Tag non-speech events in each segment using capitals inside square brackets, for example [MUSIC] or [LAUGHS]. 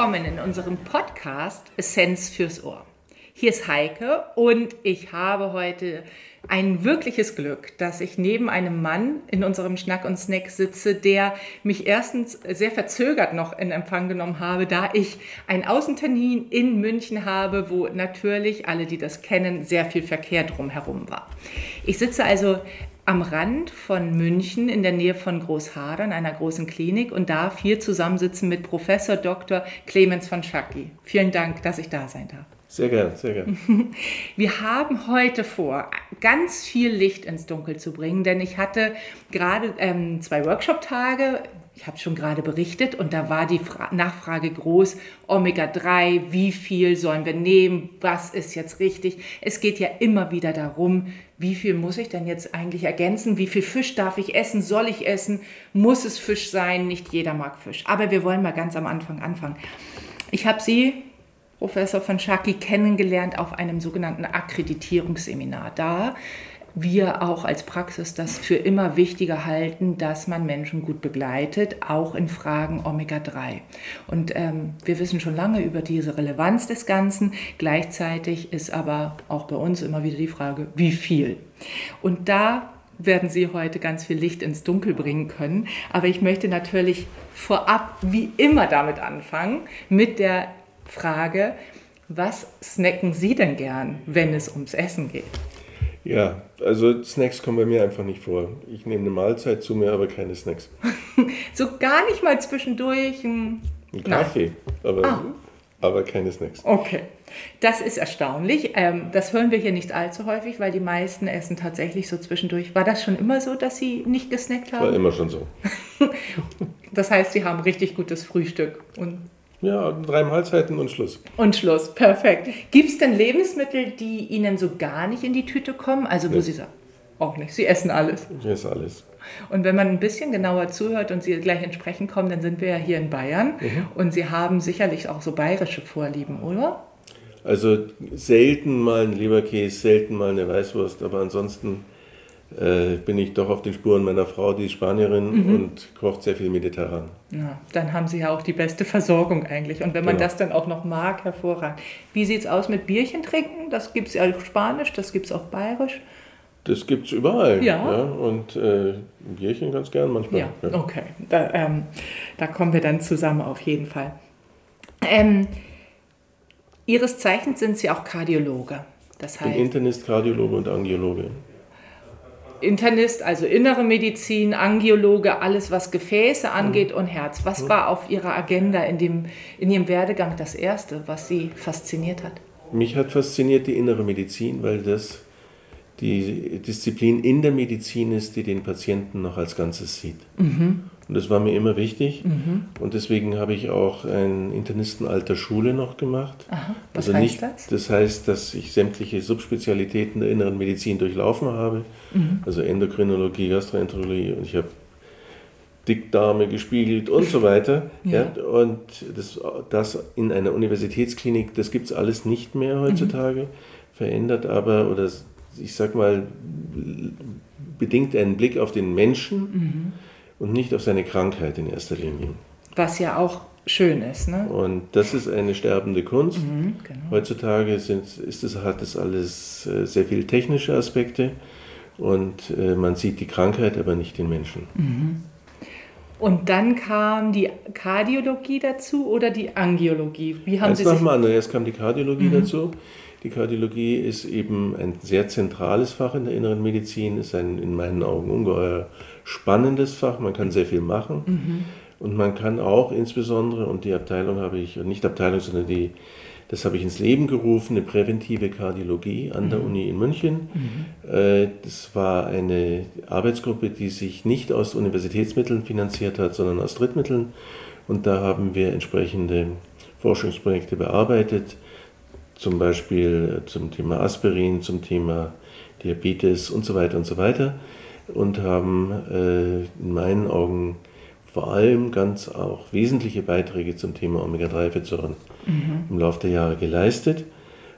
willkommen in unserem Podcast Essenz fürs Ohr. Hier ist Heike und ich habe heute ein wirkliches Glück, dass ich neben einem Mann in unserem Schnack und Snack sitze, der mich erstens sehr verzögert noch in Empfang genommen habe, da ich einen Außentermin in München habe, wo natürlich alle, die das kennen, sehr viel Verkehr drumherum war. Ich sitze also am Rand von München in der Nähe von Großhadern, einer großen Klinik, und darf hier zusammensitzen mit Professor Dr. Clemens von Schacki. Vielen Dank, dass ich da sein darf. Sehr gern, sehr gern. [LAUGHS] Wir haben heute vor, ganz viel Licht ins Dunkel zu bringen, denn ich hatte gerade ähm, zwei Workshop-Tage ich habe schon gerade berichtet und da war die Fra Nachfrage groß, Omega-3, wie viel sollen wir nehmen, was ist jetzt richtig. Es geht ja immer wieder darum, wie viel muss ich denn jetzt eigentlich ergänzen, wie viel Fisch darf ich essen, soll ich essen, muss es Fisch sein, nicht jeder mag Fisch. Aber wir wollen mal ganz am Anfang anfangen. Ich habe Sie, Professor von Schaki, kennengelernt auf einem sogenannten Akkreditierungsseminar. Da wir auch als Praxis das für immer wichtiger halten, dass man Menschen gut begleitet, auch in Fragen Omega-3. Und ähm, wir wissen schon lange über diese Relevanz des Ganzen. Gleichzeitig ist aber auch bei uns immer wieder die Frage, wie viel? Und da werden Sie heute ganz viel Licht ins Dunkel bringen können. Aber ich möchte natürlich vorab wie immer damit anfangen, mit der Frage, was snacken Sie denn gern, wenn es ums Essen geht? Ja, also Snacks kommen bei mir einfach nicht vor. Ich nehme eine Mahlzeit zu mir, aber keine Snacks. [LAUGHS] so gar nicht mal zwischendurch ein, ein Kaffee, aber, ah. aber keine Snacks. Okay, das ist erstaunlich. Ähm, das hören wir hier nicht allzu häufig, weil die meisten essen tatsächlich so zwischendurch. War das schon immer so, dass Sie nicht gesnackt haben? War immer schon so. [LAUGHS] das heißt, Sie haben richtig gutes Frühstück und ja, drei Mahlzeiten und Schluss. Und Schluss, perfekt. Gibt es denn Lebensmittel, die Ihnen so gar nicht in die Tüte kommen? Also wo nee. Sie sagen, auch nicht, Sie essen alles. Ich esse alles. Und wenn man ein bisschen genauer zuhört und Sie gleich entsprechend kommen, dann sind wir ja hier in Bayern mhm. und Sie haben sicherlich auch so bayerische Vorlieben, oder? Also selten mal ein Leberkäse, selten mal eine Weißwurst, aber ansonsten äh, bin ich doch auf den Spuren meiner Frau, die ist Spanierin mhm. und kocht sehr viel mediterran. Ja, dann haben Sie ja auch die beste Versorgung eigentlich. Und wenn man genau. das dann auch noch mag, hervorragend. Wie sieht es aus mit Bierchen trinken? Das gibt es ja auf Spanisch, das gibt es auch bayerisch. Das gibt es überall. Ja. ja. Und äh, Bierchen ganz gern manchmal. Ja, ja. okay. Da, ähm, da, kommen wir dann zusammen auf jeden Fall. Ähm, Ihres Zeichens sind Sie auch Kardiologe. Das heißt, ich bin Internist, Kardiologe und Angiologe. Internist, also innere Medizin, Angiologe, alles was Gefäße angeht und Herz. Was war auf Ihrer Agenda in, dem, in Ihrem Werdegang das Erste, was Sie fasziniert hat? Mich hat fasziniert die innere Medizin, weil das die Disziplin in der Medizin ist, die den Patienten noch als Ganzes sieht. Mhm. Und das war mir immer wichtig. Mhm. Und deswegen habe ich auch ein Internistenalter Schule noch gemacht. Aha, was also heißt das? Das heißt, dass ich sämtliche Subspezialitäten der inneren Medizin durchlaufen habe. Mhm. Also Endokrinologie, Gastroenterologie und ich habe Dickdarme gespiegelt und so weiter. ja. ja. und das, das in einer Universitätsklinik, das gibt es alles nicht mehr heutzutage. Mhm. Verändert aber, oder ich sag mal, bedingt einen Blick auf den Menschen mhm und nicht auf seine Krankheit in erster Linie. Was ja auch schön ist. Ne? Und das ist eine sterbende Kunst. Mhm, genau. Heutzutage sind, ist es, hat es alles äh, sehr viele technische Aspekte und äh, man sieht die Krankheit, aber nicht den Menschen. Mhm. Und dann kam die Kardiologie dazu oder die Angiologie? Wie haben Eins Sie dem anderen. Erst kam die Kardiologie mhm. dazu. Die Kardiologie ist eben ein sehr zentrales Fach in der inneren Medizin, ist ein in meinen Augen ungeheuer spannendes Fach, man kann sehr viel machen. Mhm. Und man kann auch insbesondere, und die Abteilung habe ich, nicht Abteilung, sondern die, das habe ich ins Leben gerufen, eine präventive Kardiologie an der mhm. Uni in München. Mhm. Äh, das war eine Arbeitsgruppe, die sich nicht aus Universitätsmitteln finanziert hat, sondern aus Drittmitteln. Und da haben wir entsprechende Forschungsprojekte bearbeitet, zum Beispiel zum Thema Aspirin, zum Thema Diabetes und so weiter und so weiter und haben äh, in meinen Augen vor allem ganz auch wesentliche Beiträge zum Thema Omega-3-Fettsäuren mhm. im Laufe der Jahre geleistet.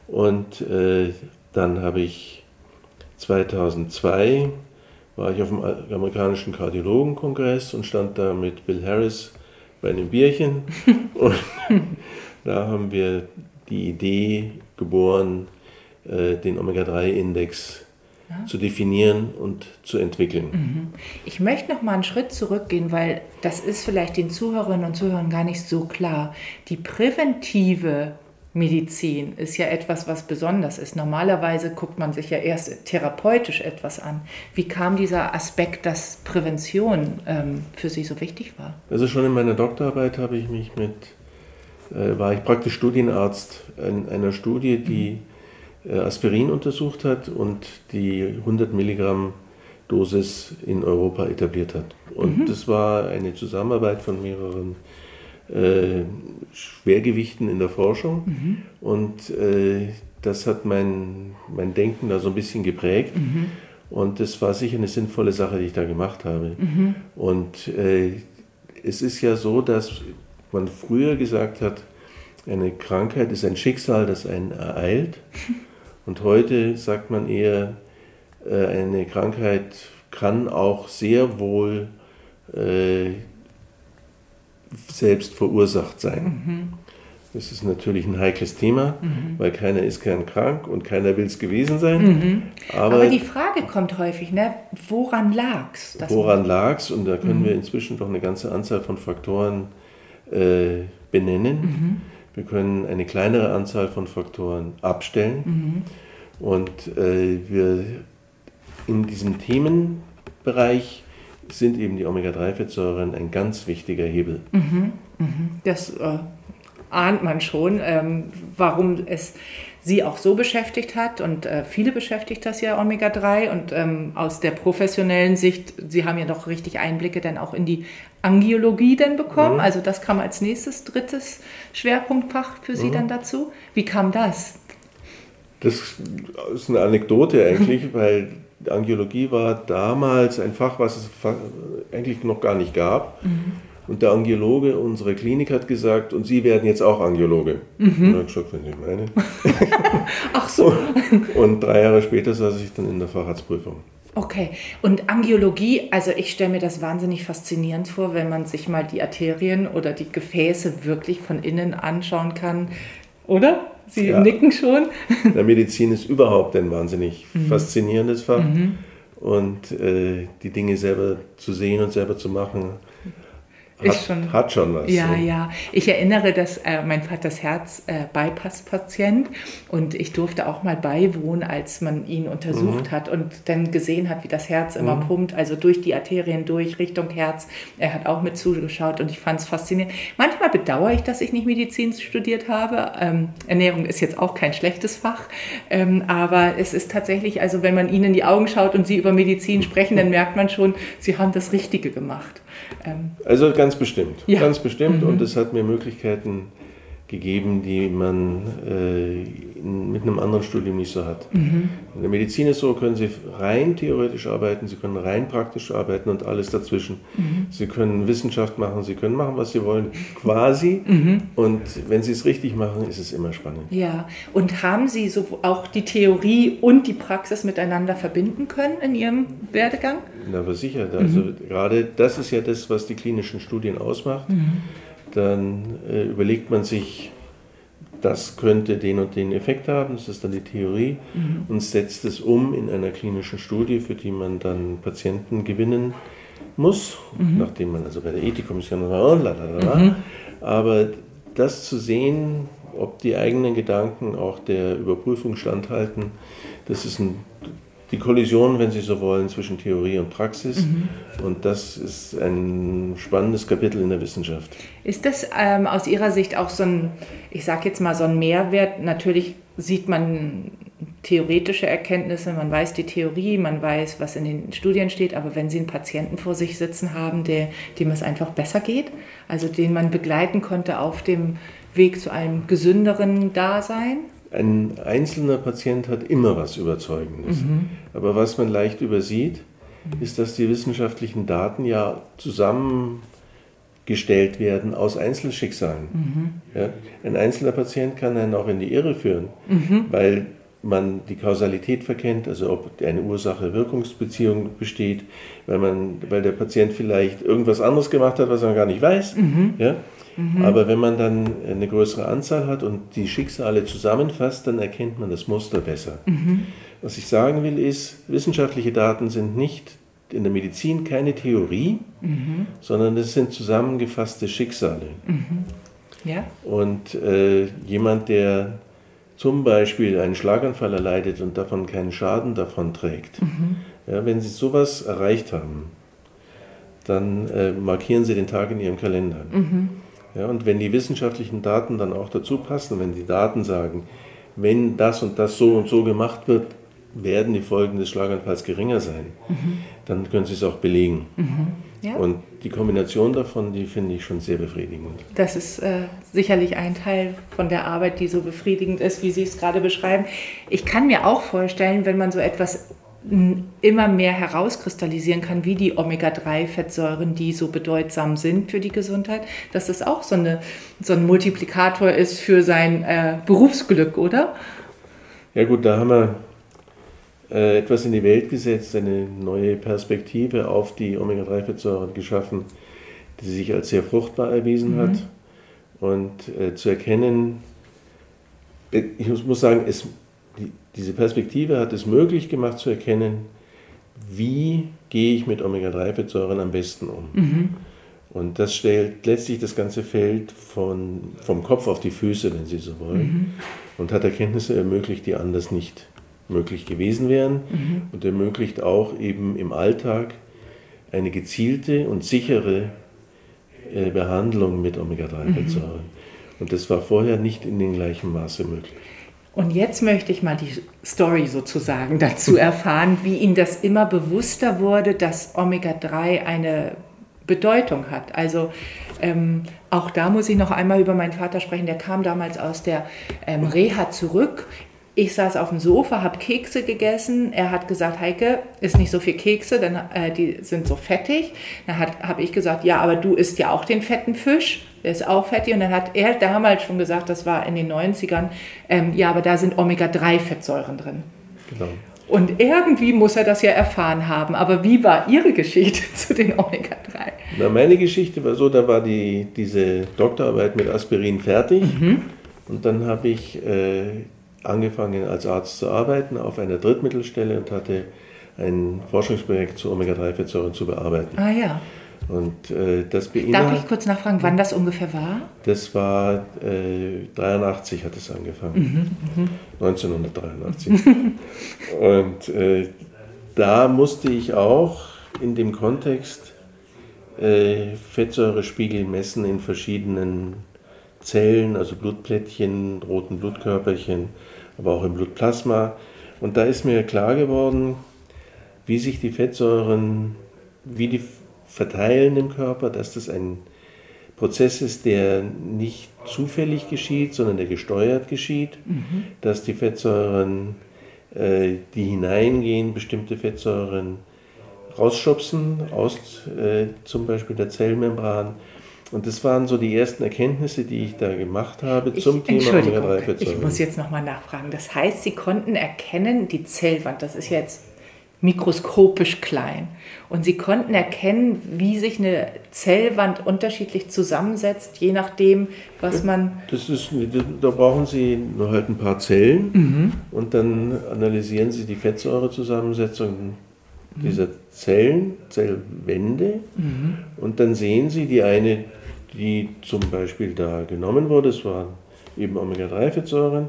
Und äh, dann habe ich 2002 war ich auf dem amerikanischen Kardiologenkongress und stand da mit Bill Harris bei einem Bierchen. [LAUGHS] Und da haben wir die Idee geboren, äh, den Omega-3-Index zu definieren und zu entwickeln. Mhm. Ich möchte noch mal einen Schritt zurückgehen, weil das ist vielleicht den Zuhörerinnen und Zuhörern gar nicht so klar. Die präventive Medizin ist ja etwas, was besonders ist. Normalerweise guckt man sich ja erst therapeutisch etwas an. Wie kam dieser Aspekt, dass Prävention ähm, für Sie so wichtig war? Also schon in meiner Doktorarbeit habe ich mich mit, äh, war ich praktisch Studienarzt in einer Studie, die äh, Aspirin untersucht hat und die 100 Milligramm Dosis in Europa etabliert hat. Und mhm. das war eine Zusammenarbeit von mehreren äh, Schwergewichten in der Forschung. Mhm. Und äh, das hat mein, mein Denken da so ein bisschen geprägt. Mhm. Und das war sicher eine sinnvolle Sache, die ich da gemacht habe. Mhm. Und äh, es ist ja so, dass man früher gesagt hat, eine Krankheit ist ein Schicksal, das einen ereilt. [LAUGHS] Und heute sagt man eher, äh, eine Krankheit kann auch sehr wohl äh, selbst verursacht sein. Mhm. Das ist natürlich ein heikles Thema, mhm. weil keiner ist gern krank und keiner will es gewesen sein. Mhm. Aber, Aber, die Frage kommt häufig, ne? woran lag es? Woran lag es? Und da können mhm. wir inzwischen doch eine ganze Anzahl von Faktoren äh, benennen. Wir können eine kleinere Anzahl von Faktoren abstellen. Mhm. Und äh, wir in diesem Themenbereich sind eben die Omega-3-Fettsäuren ein ganz wichtiger Hebel. Mhm, mhm. Das äh, ahnt man schon, ähm, warum es Sie auch so beschäftigt hat und äh, viele beschäftigt das ja Omega-3 und ähm, aus der professionellen Sicht, Sie haben ja doch richtig Einblicke dann auch in die Angiologie dann bekommen, mhm. also das kam als nächstes, drittes Schwerpunktfach für Sie mhm. dann dazu. Wie kam das? Das ist eine Anekdote eigentlich, [LAUGHS] weil Angiologie war damals ein Fach, was es eigentlich noch gar nicht gab. Mhm. Und der Angiologe unserer Klinik hat gesagt, und Sie werden jetzt auch Angiologe. Mhm. Und ich gesagt, wenn Sie meinen. [LAUGHS] Ach so. Und drei Jahre später saß ich dann in der Facharztprüfung. Okay, und Angiologie, also ich stelle mir das wahnsinnig faszinierend vor, wenn man sich mal die Arterien oder die Gefäße wirklich von innen anschauen kann, oder? Sie ja. nicken schon. [LAUGHS] Der Medizin ist überhaupt ein wahnsinnig mhm. faszinierendes Fach. Mhm. Und äh, die Dinge selber zu sehen und selber zu machen, hat, schon, hat schon was. Ja, so. ja. Ich erinnere, dass äh, mein Vaters Herz äh, Bypass-Patient und ich durfte auch mal beiwohnen, als man ihn untersucht mhm. hat und dann gesehen hat, wie das Herz immer mhm. pumpt, also durch die Arterien durch, Richtung Herz. Er hat auch mit zugeschaut und ich fand es faszinierend. Manchmal bedauere ich, dass ich nicht Medizin studiert habe. Ähm, Ernährung ist jetzt auch kein schlechtes Fach, ähm, aber es ist tatsächlich, also wenn man ihnen in die Augen schaut und sie über Medizin sprechen, dann merkt man schon, sie haben das Richtige gemacht. Ähm, also ganz bestimmt, ja. ganz bestimmt. Mhm. Und es hat mir Möglichkeiten gegeben, die man äh, mit einem anderen Studium nicht so hat. Mhm. In der Medizin ist so, können Sie rein theoretisch arbeiten, Sie können rein praktisch arbeiten und alles dazwischen. Mhm. Sie können Wissenschaft machen, Sie können machen, was Sie wollen, quasi. Mhm. Und wenn Sie es richtig machen, ist es immer spannend. Ja, und haben Sie so auch die Theorie und die Praxis miteinander verbinden können in Ihrem Werdegang? Na, aber sicher. Also mhm. gerade das ist ja das, was die klinischen Studien ausmacht. Dann äh, überlegt man sich, das könnte den und den Effekt haben, das ist dann die Theorie, mhm. und setzt es um in einer klinischen Studie, für die man dann Patienten gewinnen muss, mhm. nachdem man also bei der Ethikkommission war, mhm. aber das zu sehen, ob die eigenen Gedanken auch der Überprüfung standhalten, das ist ein die Kollision, wenn Sie so wollen, zwischen Theorie und Praxis. Mhm. Und das ist ein spannendes Kapitel in der Wissenschaft. Ist das ähm, aus Ihrer Sicht auch so ein, ich sage jetzt mal so ein Mehrwert? Natürlich sieht man theoretische Erkenntnisse, man weiß die Theorie, man weiß, was in den Studien steht, aber wenn Sie einen Patienten vor sich sitzen haben, der, dem es einfach besser geht, also den man begleiten konnte auf dem Weg zu einem gesünderen Dasein? Ein einzelner Patient hat immer was Überzeugendes. Mhm. Aber was man leicht übersieht, ist, dass die wissenschaftlichen Daten ja zusammengestellt werden aus Einzelschicksalen. Mhm. Ja, ein einzelner Patient kann einen auch in die Irre führen, mhm. weil man die Kausalität verkennt, also ob eine Ursache-Wirkungsbeziehung besteht, weil, man, weil der Patient vielleicht irgendwas anderes gemacht hat, was man gar nicht weiß. Mhm. Ja? Mhm. Aber wenn man dann eine größere Anzahl hat und die Schicksale zusammenfasst, dann erkennt man das Muster besser. Mhm. Was ich sagen will ist, wissenschaftliche Daten sind nicht in der Medizin keine Theorie, mhm. sondern es sind zusammengefasste Schicksale. Mhm. Ja. Und äh, jemand, der zum Beispiel einen Schlaganfall erleidet und davon keinen Schaden davon trägt, mhm. ja, wenn Sie sowas erreicht haben, dann äh, markieren Sie den Tag in Ihrem Kalender. Mhm. Ja, und wenn die wissenschaftlichen Daten dann auch dazu passen, wenn die Daten sagen, wenn das und das so und so gemacht wird, werden die Folgen des Schlaganfalls geringer sein, mhm. dann können Sie es auch belegen. Mhm. Ja. Und die Kombination davon, die finde ich schon sehr befriedigend. Das ist äh, sicherlich ein Teil von der Arbeit, die so befriedigend ist, wie Sie es gerade beschreiben. Ich kann mir auch vorstellen, wenn man so etwas immer mehr herauskristallisieren kann, wie die Omega-3-Fettsäuren, die so bedeutsam sind für die Gesundheit, dass das auch so, eine, so ein Multiplikator ist für sein äh, Berufsglück, oder? Ja gut, da haben wir äh, etwas in die Welt gesetzt, eine neue Perspektive auf die Omega-3-Fettsäuren geschaffen, die sich als sehr fruchtbar erwiesen mhm. hat. Und äh, zu erkennen, äh, ich muss sagen, es, die, diese Perspektive hat es möglich gemacht zu erkennen, wie gehe ich mit Omega-3-Fettsäuren am besten um. Mhm. Und das stellt letztlich das ganze Feld von, vom Kopf auf die Füße, wenn Sie so wollen, mhm. und hat Erkenntnisse ermöglicht, die anders nicht möglich gewesen wären mhm. und ermöglicht auch eben im Alltag eine gezielte und sichere äh, Behandlung mit Omega-3-Fettsäuren. Mhm. Und das war vorher nicht in dem gleichen Maße möglich. Und jetzt möchte ich mal die Story sozusagen dazu [LAUGHS] erfahren, wie Ihnen das immer bewusster wurde, dass Omega-3 eine Bedeutung hat. Also ähm, auch da muss ich noch einmal über meinen Vater sprechen. Der kam damals aus der ähm, Reha zurück ich saß auf dem Sofa, habe Kekse gegessen. Er hat gesagt, Heike, ist nicht so viel Kekse, denn äh, die sind so fettig. Dann habe ich gesagt, ja, aber du isst ja auch den fetten Fisch, der ist auch fettig. Und dann hat er damals schon gesagt, das war in den 90ern, ähm, ja, aber da sind Omega-3-Fettsäuren drin. Genau. Und irgendwie muss er das ja erfahren haben. Aber wie war Ihre Geschichte [LAUGHS] zu den Omega-3? Na, meine Geschichte war so, da war die, diese Doktorarbeit mit Aspirin fertig. Mhm. Und dann habe ich äh, angefangen als Arzt zu arbeiten auf einer Drittmittelstelle und hatte ein Forschungsprojekt zu Omega-3-Fettsäuren zu bearbeiten. Ah ja. Und äh, das Darf ich kurz nachfragen, wann das ungefähr war? Das war äh, 83 hat es angefangen. Mhm, mh. 1983. [LAUGHS] und äh, da musste ich auch in dem Kontext äh, Fettsäurespiegel messen in verschiedenen Zellen, also Blutplättchen, roten Blutkörperchen, aber auch im Blutplasma. Und da ist mir klar geworden, wie sich die Fettsäuren, wie die verteilen im Körper, dass das ein Prozess ist, der nicht zufällig geschieht, sondern der gesteuert geschieht, mhm. dass die Fettsäuren, äh, die hineingehen, bestimmte Fettsäuren rausschubsen aus äh, zum Beispiel der Zellmembran und das waren so die ersten Erkenntnisse, die ich da gemacht habe zum ich, Thema Omega-3-Fettsäuren. Ich muss jetzt nochmal nachfragen. Das heißt, Sie konnten erkennen, die Zellwand, das ist jetzt mikroskopisch klein. Und Sie konnten erkennen, wie sich eine Zellwand unterschiedlich zusammensetzt, je nachdem, was man. Das ist, da brauchen Sie nur halt ein paar Zellen mhm. und dann analysieren Sie die Fettsäurezusammensetzung dieser Zellen, Zellwände mhm. und dann sehen Sie die eine die zum Beispiel da genommen wurde, es waren eben Omega-3-Fettsäuren,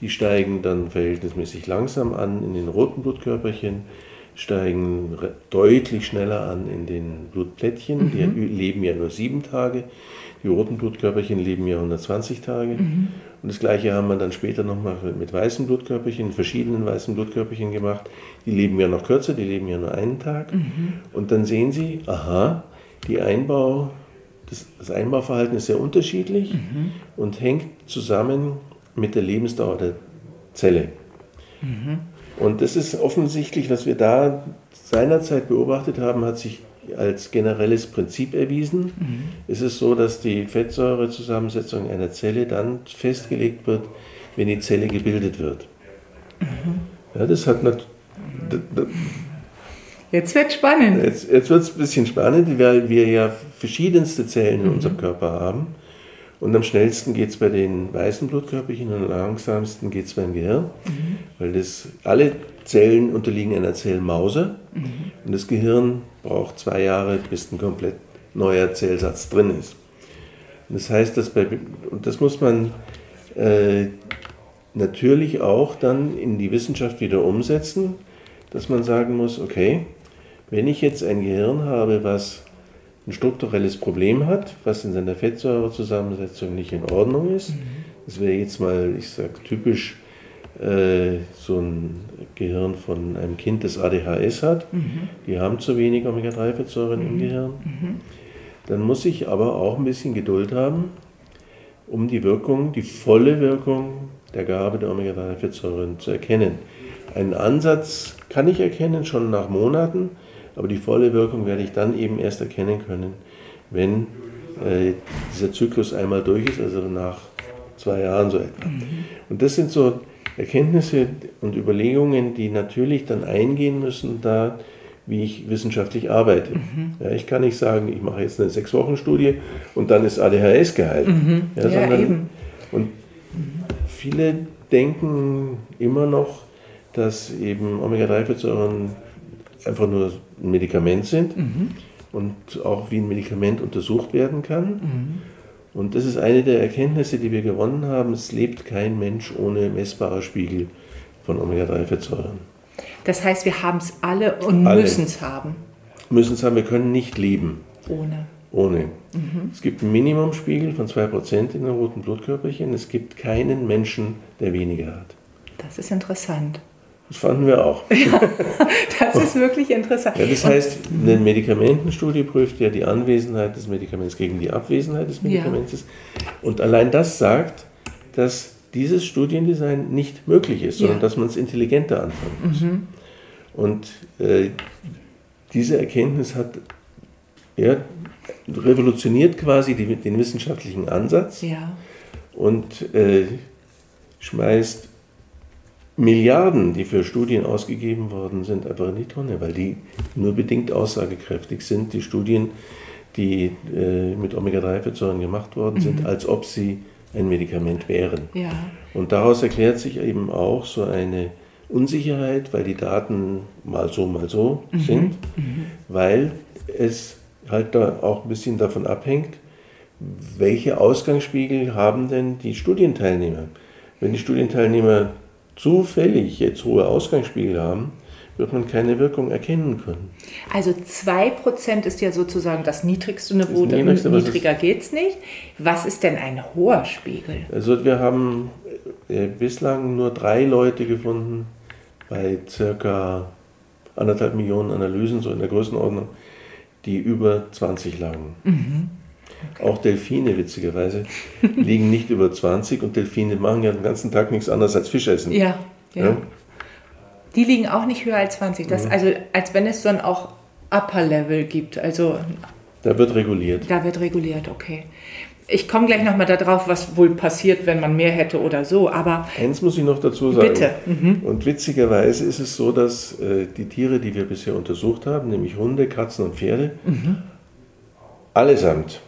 die steigen dann verhältnismäßig langsam an in den roten Blutkörperchen, steigen deutlich schneller an in den Blutplättchen, mhm. die leben ja nur sieben Tage, die roten Blutkörperchen leben ja 120 Tage. Mhm. Und das gleiche haben wir dann später nochmal mit weißen Blutkörperchen, verschiedenen weißen Blutkörperchen gemacht. Die leben ja noch kürzer, die leben ja nur einen Tag. Mhm. Und dann sehen Sie, aha, die Einbau das, das Einbauverhalten ist sehr unterschiedlich mhm. und hängt zusammen mit der Lebensdauer der Zelle. Mhm. Und das ist offensichtlich, was wir da seinerzeit beobachtet haben, hat sich als generelles Prinzip erwiesen. Mhm. Es ist so, dass die Fettsäurezusammensetzung einer Zelle dann festgelegt wird, wenn die Zelle gebildet wird. Mhm. Ja, das hat natürlich. Jetzt wird spannend. Jetzt, jetzt wird es ein bisschen spannend, weil wir ja verschiedenste Zellen in mhm. unserem Körper haben. Und am schnellsten geht es bei den weißen Blutkörperchen und am langsamsten geht es beim Gehirn, mhm. weil das, alle Zellen unterliegen einer Zellmause mhm. und das Gehirn braucht zwei Jahre, bis ein komplett neuer Zellsatz drin ist. Und das heißt, dass bei, und das muss man äh, natürlich auch dann in die Wissenschaft wieder umsetzen, dass man sagen muss, okay, wenn ich jetzt ein Gehirn habe, was ein strukturelles Problem hat, was in seiner Fettsäurezusammensetzung nicht in Ordnung ist. Mhm. Das wäre jetzt mal, ich sage typisch, äh, so ein Gehirn von einem Kind, das ADHS hat. Mhm. Die haben zu wenig Omega-3-Fettsäuren mhm. im Gehirn. Mhm. Dann muss ich aber auch ein bisschen Geduld haben, um die Wirkung, die volle Wirkung der Gabe der Omega-3-Fettsäuren zu erkennen. Einen Ansatz kann ich erkennen schon nach Monaten, aber die volle Wirkung werde ich dann eben erst erkennen können, wenn äh, dieser Zyklus einmal durch ist, also nach zwei Jahren so etwa. Mhm. Und das sind so Erkenntnisse und Überlegungen, die natürlich dann eingehen müssen, da wie ich wissenschaftlich arbeite. Mhm. Ja, ich kann nicht sagen, ich mache jetzt eine sechs-Wochen-Studie und dann ist ADHS geheilt. Mhm. Ja, ja, eben. Und viele denken immer noch, dass eben Omega-3-Fettsäuren einfach nur ein Medikament sind mhm. und auch wie ein Medikament untersucht werden kann. Mhm. Und das ist eine der Erkenntnisse, die wir gewonnen haben. Es lebt kein Mensch ohne messbare Spiegel von Omega-3-Fettsäuren. Das heißt, wir haben es alle und müssen es haben. Müssen es haben, wir können nicht leben. Ohne. Ohne. Mhm. Es gibt einen Minimumspiegel von 2% in den roten Blutkörperchen. Es gibt keinen Menschen, der weniger hat. Das ist interessant. Das fanden wir auch. Ja, das ist wirklich interessant. Ja, das heißt, eine Medikamentenstudie prüft ja die Anwesenheit des Medikaments gegen die Abwesenheit des Medikaments. Ja. Und allein das sagt, dass dieses Studiendesign nicht möglich ist, sondern ja. dass man es intelligenter anfangen muss. Mhm. Und äh, diese Erkenntnis hat ja, revolutioniert quasi die, den wissenschaftlichen Ansatz ja. und äh, schmeißt Milliarden, die für Studien ausgegeben worden sind, einfach in die Tonne, weil die nur bedingt aussagekräftig sind. Die Studien, die äh, mit Omega-3-Fettsäuren gemacht worden sind, mhm. als ob sie ein Medikament wären. Ja. Und daraus erklärt sich eben auch so eine Unsicherheit, weil die Daten mal so, mal so mhm. sind, mhm. weil es halt da auch ein bisschen davon abhängt, welche Ausgangsspiegel haben denn die Studienteilnehmer. Wenn die Studienteilnehmer zufällig jetzt hohe Ausgangsspiegel haben, wird man keine Wirkung erkennen können. Also 2% ist ja sozusagen das niedrigste Niveau, das niedrigste, niedriger geht es nicht. Was ist denn ein hoher Spiegel? Also wir haben äh, bislang nur drei Leute gefunden bei circa anderthalb Millionen Analysen, so in der Größenordnung, die über 20 lagen. Mhm. Okay. Auch Delfine, witzigerweise, [LAUGHS] liegen nicht über 20 und Delfine machen ja den ganzen Tag nichts anderes als Fisch essen. Ja, ja. ja? Die liegen auch nicht höher als 20. Das, mhm. Also als wenn es dann auch Upper Level gibt. Also, da wird reguliert. Da wird reguliert, okay. Ich komme gleich nochmal darauf, was wohl passiert, wenn man mehr hätte oder so. Aber eins muss ich noch dazu sagen. Bitte. Mhm. Und witzigerweise ist es so, dass äh, die Tiere, die wir bisher untersucht haben, nämlich Hunde, Katzen und Pferde, mhm. allesamt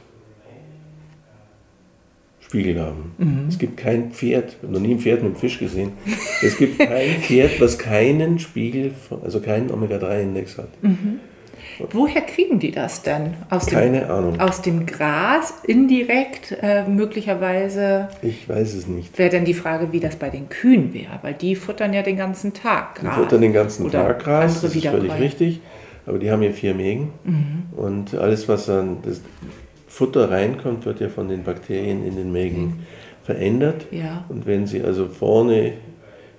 Spiegel haben. Mhm. Es gibt kein Pferd, ich habe noch nie ein Pferd mit einem Fisch gesehen. Es gibt kein [LAUGHS] Pferd, was keinen Spiegel, also keinen Omega-3-Index hat. Mhm. Woher kriegen die das denn? Aus Keine dem, Ahnung. Aus dem Gras, indirekt äh, möglicherweise? Ich weiß es nicht. Wäre dann die Frage, wie das bei den Kühen wäre, weil die futtern ja den ganzen Tag Gras. Die futtern den ganzen Tag Gras, das ist völlig richtig. Aber die haben ja vier Mägen mhm. und alles, was dann, das, Futter reinkommt, wird ja von den Bakterien in den Mägen verändert. Ja. Und wenn Sie also vorne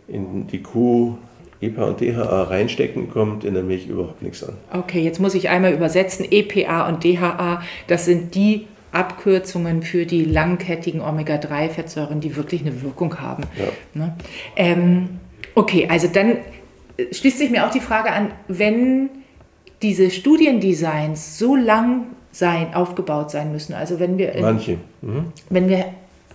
in die Kuh EPA und DHA reinstecken, kommt in der Milch überhaupt nichts an. Okay, jetzt muss ich einmal übersetzen. EPA und DHA, das sind die Abkürzungen für die langkettigen Omega-3-Fettsäuren, die wirklich eine Wirkung haben. Ja. Ne? Ähm, okay, also dann schließt sich mir auch die Frage an, wenn diese Studiendesigns so lang sein, aufgebaut sein müssen. Also wenn wir, Manche. Mhm. wenn wir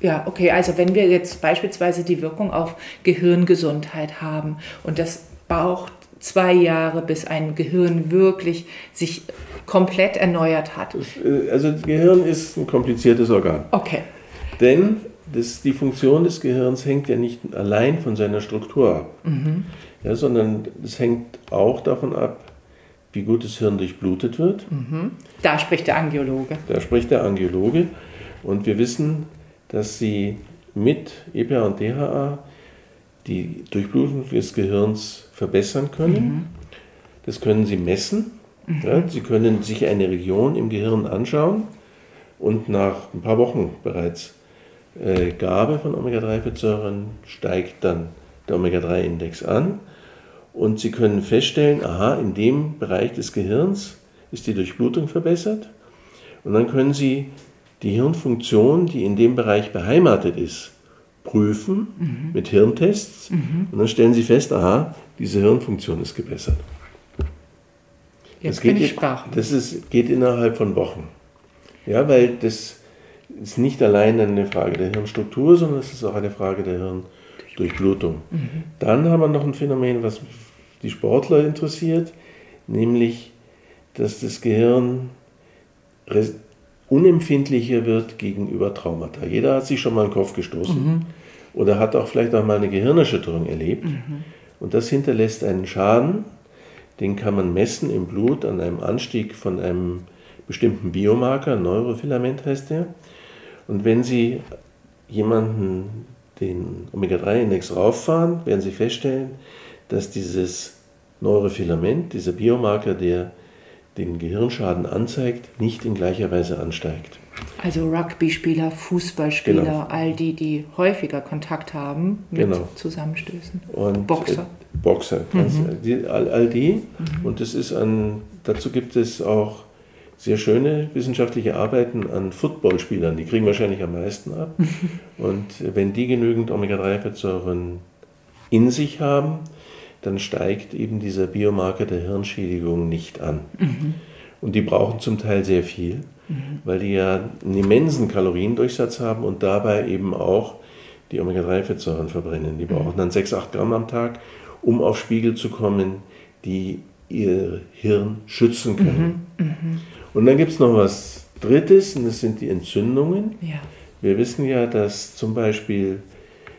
Ja, okay, also wenn wir jetzt beispielsweise die Wirkung auf Gehirngesundheit haben und das braucht zwei Jahre, bis ein Gehirn wirklich sich komplett erneuert hat. Äh, also das Gehirn ist ein kompliziertes Organ. Okay. Denn das, die Funktion des Gehirns hängt ja nicht allein von seiner Struktur ab, mhm. ja, sondern es hängt auch davon ab, wie gut das Hirn durchblutet wird. Mhm. Da spricht der Angiologe. Da spricht der Angiologe. Und wir wissen, dass sie mit EPA und DHA die Durchblutung des Gehirns verbessern können. Mhm. Das können sie messen. Mhm. Ja, sie können sich eine Region im Gehirn anschauen und nach ein paar Wochen bereits äh, Gabe von Omega-3-Fettsäuren steigt dann der Omega-3-Index an und Sie können feststellen, aha, in dem Bereich des Gehirns ist die Durchblutung verbessert und dann können Sie die Hirnfunktion, die in dem Bereich beheimatet ist, prüfen mhm. mit Hirntests mhm. und dann stellen Sie fest, aha, diese Hirnfunktion ist gebessert. Jetzt das geht, ich Sprachen. Das ist, geht innerhalb von Wochen. Ja, weil das ist nicht allein eine Frage der Hirnstruktur, sondern es ist auch eine Frage der Hirndurchblutung. Mhm. Dann haben wir noch ein Phänomen, was die Sportler interessiert, nämlich, dass das Gehirn unempfindlicher wird gegenüber Traumata. Jeder hat sich schon mal einen Kopf gestoßen mhm. oder hat auch vielleicht auch mal eine Gehirnerschütterung erlebt. Mhm. Und das hinterlässt einen Schaden, den kann man messen im Blut an einem Anstieg von einem bestimmten Biomarker, Neurofilament heißt der. Und wenn Sie jemanden den Omega-3-Index rauffahren, werden Sie feststellen, dass dieses Neurofilament, dieser Biomarker, der den Gehirnschaden anzeigt, nicht in gleicher Weise ansteigt. Also Rugby-Spieler, Fußballspieler, genau. all die, die häufiger Kontakt haben mit genau. Zusammenstößen. Und Boxer. Äh, Boxer, mhm. die, all, all, die. Mhm. Und das ist an, dazu gibt es auch sehr schöne wissenschaftliche Arbeiten an Footballspielern. Die kriegen wahrscheinlich am meisten ab. [LAUGHS] Und wenn die genügend Omega-3-Fettsäuren in sich haben, dann steigt eben dieser Biomarker der Hirnschädigung nicht an. Mhm. Und die brauchen zum Teil sehr viel, mhm. weil die ja einen immensen Kaloriendurchsatz haben und dabei eben auch die Omega-3-Fettsäuren verbrennen. Die brauchen dann 6, 8 Gramm am Tag, um auf Spiegel zu kommen, die ihr Hirn schützen können. Mhm. mhm. Und dann gibt es noch was Drittes, und das sind die Entzündungen. Ja. Wir wissen ja, dass zum Beispiel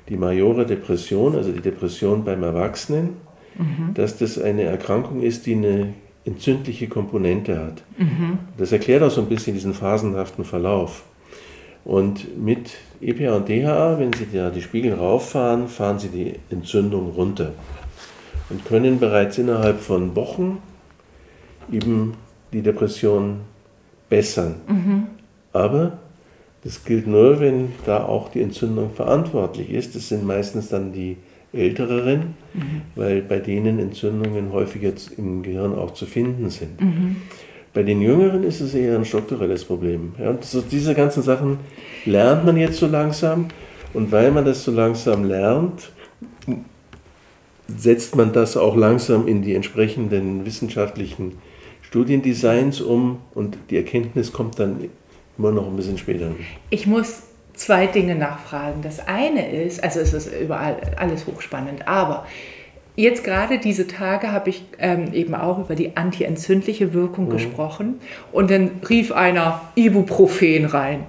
die majore Depression, also die Depression beim Erwachsenen, mhm. dass das eine Erkrankung ist, die eine entzündliche Komponente hat. Mhm. Das erklärt auch so ein bisschen diesen phasenhaften Verlauf. Und mit EPA und DHA, wenn Sie da die Spiegel rauffahren, fahren Sie die Entzündung runter und können bereits innerhalb von Wochen eben die Depression bessern. Mhm. Aber das gilt nur, wenn da auch die Entzündung verantwortlich ist. Das sind meistens dann die Älteren, mhm. weil bei denen Entzündungen häufig jetzt im Gehirn auch zu finden sind. Mhm. Bei den Jüngeren ist es eher ein strukturelles Problem. Ja, und so diese ganzen Sachen lernt man jetzt so langsam. Und weil man das so langsam lernt, setzt man das auch langsam in die entsprechenden wissenschaftlichen Studiendesigns um und die Erkenntnis kommt dann immer noch ein bisschen später. Ich muss zwei Dinge nachfragen. Das eine ist, also es ist überall alles hochspannend, aber jetzt gerade diese Tage habe ich ähm, eben auch über die antientzündliche Wirkung mhm. gesprochen und dann rief einer Ibuprofen rein.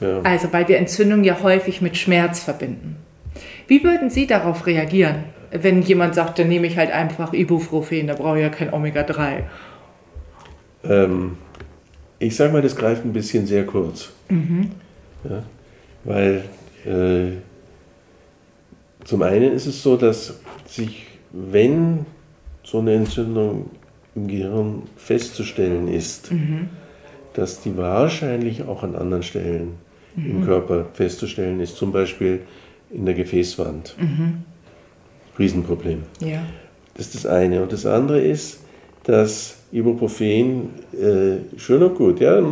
Ja. Also weil wir Entzündung ja häufig mit Schmerz verbinden. Wie würden Sie darauf reagieren, wenn jemand sagt, dann nehme ich halt einfach Ibuprofen, da brauche ich ja kein Omega-3? Ähm, ich sage mal, das greift ein bisschen sehr kurz. Mhm. Ja, weil äh, zum einen ist es so, dass sich, wenn so eine Entzündung im Gehirn festzustellen ist, mhm. dass die wahrscheinlich auch an anderen Stellen mhm. im Körper festzustellen ist, zum Beispiel in der Gefäßwand. Mhm. Riesenproblem. Ja. Das ist das eine. Und das andere ist, dass Ibuprofen äh, schön und gut, ja,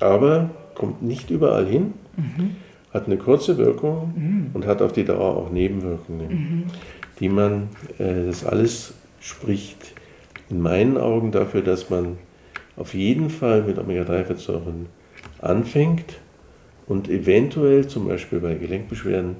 aber kommt nicht überall hin, mhm. Hat eine kurze Wirkung mhm. und hat auf die Dauer auch Nebenwirkungen, mhm. die man, äh, das alles spricht in meinen Augen dafür, dass man auf jeden Fall mit Omega-3-Fettsäuren anfängt und eventuell zum Beispiel bei Gelenkbeschwerden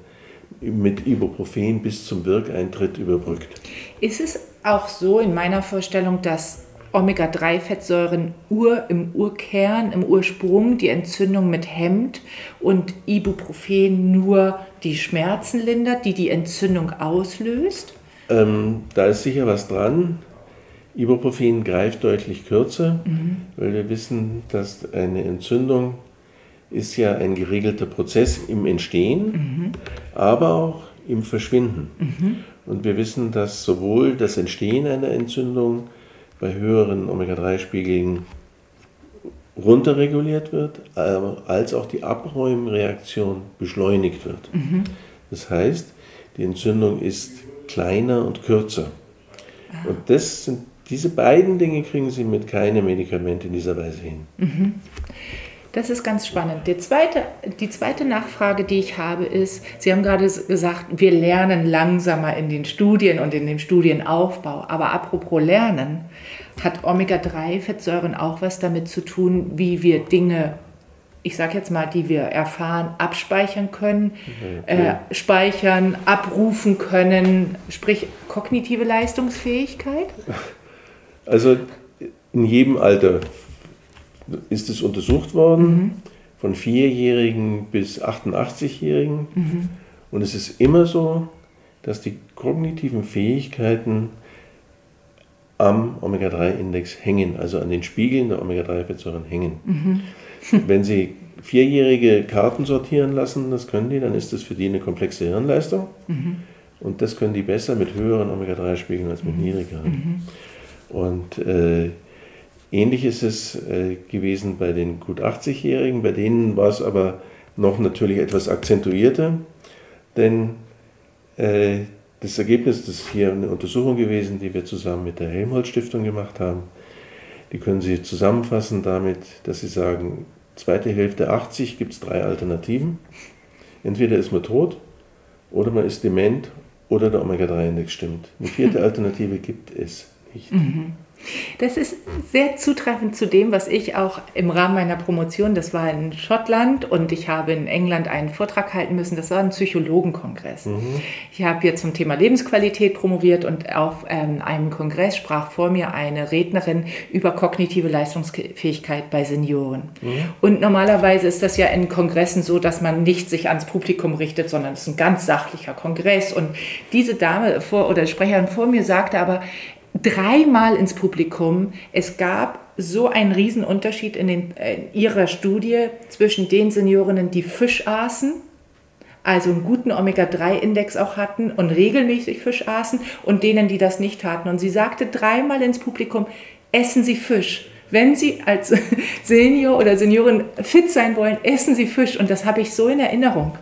mit Ibuprofen bis zum Wirkeintritt überbrückt. Ist es auch so in meiner Vorstellung, dass Omega-3-Fettsäuren Ur, im Urkern, im Ursprung die Entzündung mit hemmt und Ibuprofen nur die Schmerzen lindert, die die Entzündung auslöst? Ähm, da ist sicher was dran. Ibuprofen greift deutlich kürzer, mhm. weil wir wissen, dass eine Entzündung ist ja ein geregelter Prozess im Entstehen, mhm. aber auch im Verschwinden. Mhm. Und wir wissen, dass sowohl das Entstehen einer Entzündung bei höheren Omega-3-Spiegeln runterreguliert wird, als auch die Abräumreaktion beschleunigt wird. Mhm. Das heißt, die Entzündung ist kleiner und kürzer. Ah. Und das sind, diese beiden Dinge kriegen Sie mit keinem Medikament in dieser Weise hin. Mhm. Das ist ganz spannend. Die zweite, die zweite Nachfrage, die ich habe, ist, Sie haben gerade gesagt, wir lernen langsamer in den Studien und in dem Studienaufbau. Aber apropos Lernen, hat Omega-3-Fettsäuren auch was damit zu tun, wie wir Dinge ich sage jetzt mal, die wir erfahren, abspeichern können, okay. äh, speichern, abrufen können, sprich kognitive Leistungsfähigkeit? Also in jedem Alter ist es untersucht worden, mhm. von Vierjährigen bis 88-Jährigen. Mhm. Und es ist immer so, dass die kognitiven Fähigkeiten am Omega-3-Index hängen, also an den Spiegeln der Omega-3-Fettsäuren hängen. Mhm. Wenn Sie vierjährige Karten sortieren lassen, das können die, dann ist das für die eine komplexe Hirnleistung. Mhm. Und das können die besser mit höheren Omega-3-Spiegeln als mit mhm. niedrigeren. Mhm. Und äh, Ähnlich ist es äh, gewesen bei den gut 80-Jährigen, bei denen war es aber noch natürlich etwas akzentuierter, denn äh, das Ergebnis, das ist hier eine Untersuchung gewesen, die wir zusammen mit der Helmholtz Stiftung gemacht haben, die können Sie zusammenfassen damit, dass Sie sagen, zweite Hälfte 80 gibt es drei Alternativen. Entweder ist man tot oder man ist dement oder der Omega-3-Index stimmt. Eine vierte [LAUGHS] Alternative gibt es nicht. Mhm. Das ist sehr zutreffend zu dem, was ich auch im Rahmen meiner Promotion, das war in Schottland und ich habe in England einen Vortrag halten müssen, das war ein Psychologenkongress. Mhm. Ich habe hier zum Thema Lebensqualität promoviert und auf ähm, einem Kongress sprach vor mir eine Rednerin über kognitive Leistungsfähigkeit bei Senioren. Mhm. Und normalerweise ist das ja in Kongressen so, dass man nicht sich ans Publikum richtet, sondern es ist ein ganz sachlicher Kongress. Und diese Dame vor oder Sprecherin vor mir sagte aber, dreimal ins Publikum. Es gab so einen Riesenunterschied in, den, in ihrer Studie zwischen den Seniorinnen, die Fisch aßen, also einen guten Omega-3-Index auch hatten und regelmäßig Fisch aßen, und denen, die das nicht hatten. Und sie sagte dreimal ins Publikum, essen Sie Fisch. Wenn Sie als [LAUGHS] Senior oder Seniorin fit sein wollen, essen Sie Fisch. Und das habe ich so in Erinnerung.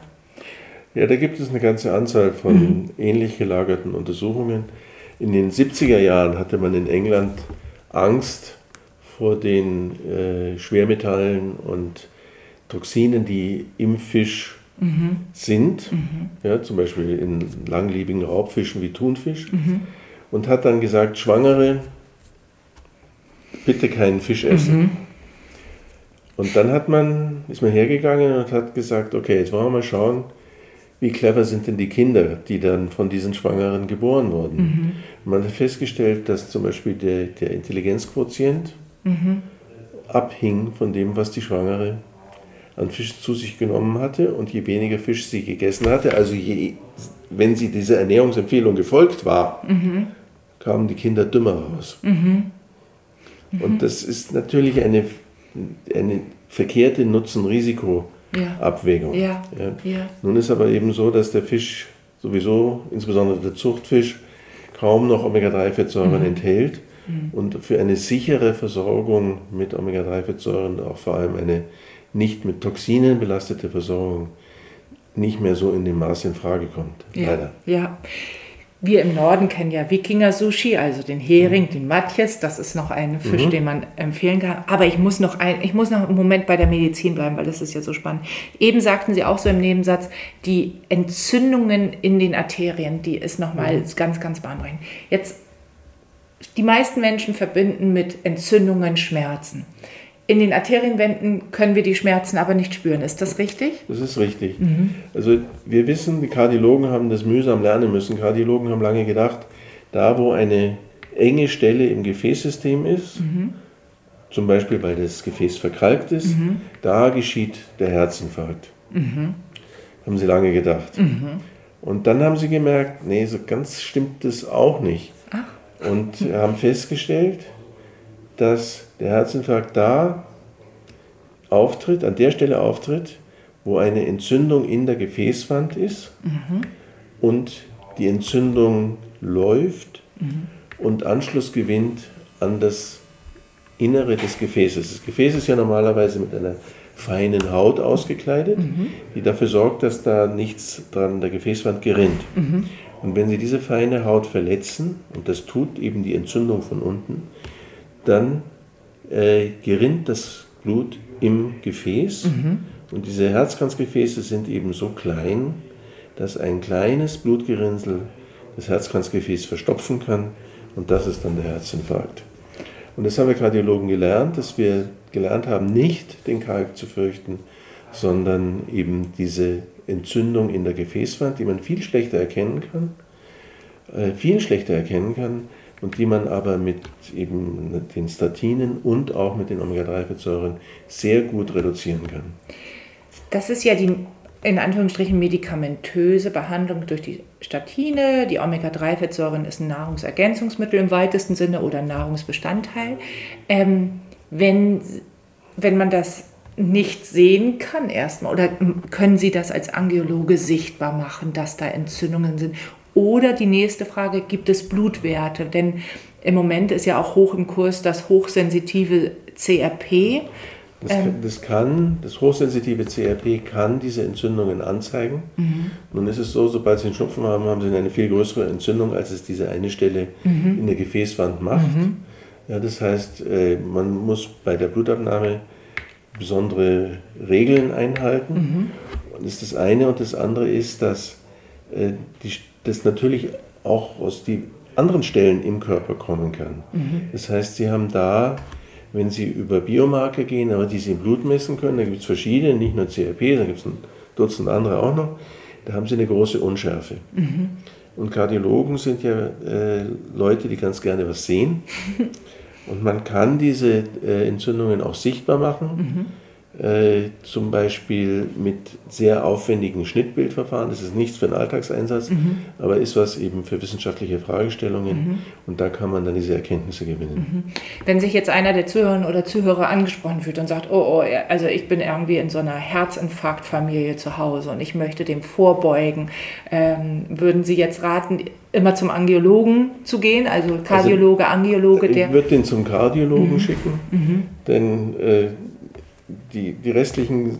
Ja, da gibt es eine ganze Anzahl von mhm. ähnlich gelagerten Untersuchungen. In den 70er Jahren hatte man in England Angst vor den äh, Schwermetallen und Toxinen, die im Fisch mhm. sind, mhm. Ja, zum Beispiel in langlebigen Raubfischen wie Thunfisch, mhm. und hat dann gesagt, Schwangere, bitte keinen Fisch essen. Mhm. Und dann hat man, ist man hergegangen und hat gesagt, okay, jetzt wollen wir mal schauen, wie clever sind denn die Kinder, die dann von diesen Schwangeren geboren wurden. Mhm. Man hat festgestellt, dass zum Beispiel der, der Intelligenzquotient mhm. abhing von dem, was die Schwangere an Fisch zu sich genommen hatte und je weniger Fisch sie gegessen hatte, also je, wenn sie dieser Ernährungsempfehlung gefolgt war, mhm. kamen die Kinder dümmer raus. Mhm. Und mhm. das ist natürlich eine, eine verkehrte Nutzen-Risiko- ja. Abwägung. Ja. Ja. Nun ist aber eben so, dass der Fisch sowieso, insbesondere der Zuchtfisch, kaum noch Omega-3-Fettsäuren mhm. enthält mhm. und für eine sichere Versorgung mit Omega-3-Fettsäuren, auch vor allem eine nicht mit Toxinen belastete Versorgung, nicht mehr so in dem Maß in Frage kommt. Leider. Ja wir im Norden kennen ja Wikinger-Sushi, also den Hering, mhm. den Matjes. Das ist noch ein Fisch, mhm. den man empfehlen kann. Aber ich muss, noch ein, ich muss noch einen Moment bei der Medizin bleiben, weil das ist ja so spannend. Eben sagten Sie auch so im Nebensatz, die Entzündungen in den Arterien, die ist nochmal mhm. ganz, ganz bahnbrechend. Jetzt, die meisten Menschen verbinden mit Entzündungen Schmerzen. In den Arterienwänden können wir die Schmerzen aber nicht spüren. Ist das richtig? Das ist richtig. Mhm. Also wir wissen, die Kardiologen haben das mühsam lernen müssen. Kardiologen haben lange gedacht, da wo eine enge Stelle im Gefäßsystem ist, mhm. zum Beispiel weil das Gefäß verkalkt ist, mhm. da geschieht der Herzinfarkt. Mhm. Haben sie lange gedacht. Mhm. Und dann haben sie gemerkt, nee, so ganz stimmt das auch nicht. Ach. Und haben festgestellt, dass der Herzinfarkt da auftritt, an der Stelle auftritt, wo eine Entzündung in der Gefäßwand ist mhm. und die Entzündung läuft mhm. und Anschluss gewinnt an das Innere des Gefäßes. Das Gefäß ist ja normalerweise mit einer feinen Haut ausgekleidet, mhm. die dafür sorgt, dass da nichts dran der Gefäßwand gerinnt. Mhm. Und wenn Sie diese feine Haut verletzen, und das tut eben die Entzündung von unten, dann äh, gerinnt das Blut im Gefäß. Mhm. Und diese Herzkranzgefäße sind eben so klein, dass ein kleines Blutgerinnsel das Herzkranzgefäß verstopfen kann. Und das ist dann der Herzinfarkt. Und das haben wir Kardiologen gelernt, dass wir gelernt haben, nicht den Kalk zu fürchten, sondern eben diese Entzündung in der Gefäßwand, die man viel schlechter erkennen kann, äh, viel schlechter erkennen kann, und die man aber mit eben den Statinen und auch mit den Omega-3-Fettsäuren sehr gut reduzieren kann. Das ist ja die in Anführungsstrichen medikamentöse Behandlung durch die Statine. Die Omega-3-Fettsäuren ist ein Nahrungsergänzungsmittel im weitesten Sinne oder ein Nahrungsbestandteil. Ähm, wenn, wenn man das nicht sehen kann erstmal oder können Sie das als Angiologe sichtbar machen, dass da Entzündungen sind oder die nächste Frage, gibt es Blutwerte? Denn im Moment ist ja auch hoch im Kurs das hochsensitive CRP. Das, kann, ähm, das, kann, das hochsensitive CRP kann diese Entzündungen anzeigen. Mhm. Nun ist es so, sobald Sie einen Schnupfen haben, haben Sie eine viel größere Entzündung, als es diese eine Stelle mhm. in der Gefäßwand macht. Mhm. Ja, das heißt, äh, man muss bei der Blutabnahme besondere Regeln einhalten. Mhm. Und das ist das eine. Und das andere ist, dass äh, die das natürlich auch aus den anderen Stellen im Körper kommen kann. Mhm. Das heißt, Sie haben da, wenn Sie über Biomarker gehen, aber die Sie im Blut messen können, da gibt es verschiedene, nicht nur CRP, da gibt es ein Dutzend andere auch noch, da haben Sie eine große Unschärfe. Mhm. Und Kardiologen sind ja äh, Leute, die ganz gerne was sehen. [LAUGHS] Und man kann diese äh, Entzündungen auch sichtbar machen. Mhm äh, zum Beispiel mit sehr aufwendigen Schnittbildverfahren. Das ist nichts für den Alltagseinsatz, mhm. aber ist was eben für wissenschaftliche Fragestellungen mhm. und da kann man dann diese Erkenntnisse gewinnen. Mhm. Wenn sich jetzt einer der Zuhörerinnen oder Zuhörer angesprochen fühlt und sagt, oh, oh, also ich bin irgendwie in so einer Herzinfarktfamilie zu Hause und ich möchte dem vorbeugen, ähm, würden Sie jetzt raten, immer zum Angiologen zu gehen, also Kardiologe, also, Angiologe, der... Ich würde den zum Kardiologen mhm. schicken, mhm. denn... Äh, die, die restlichen,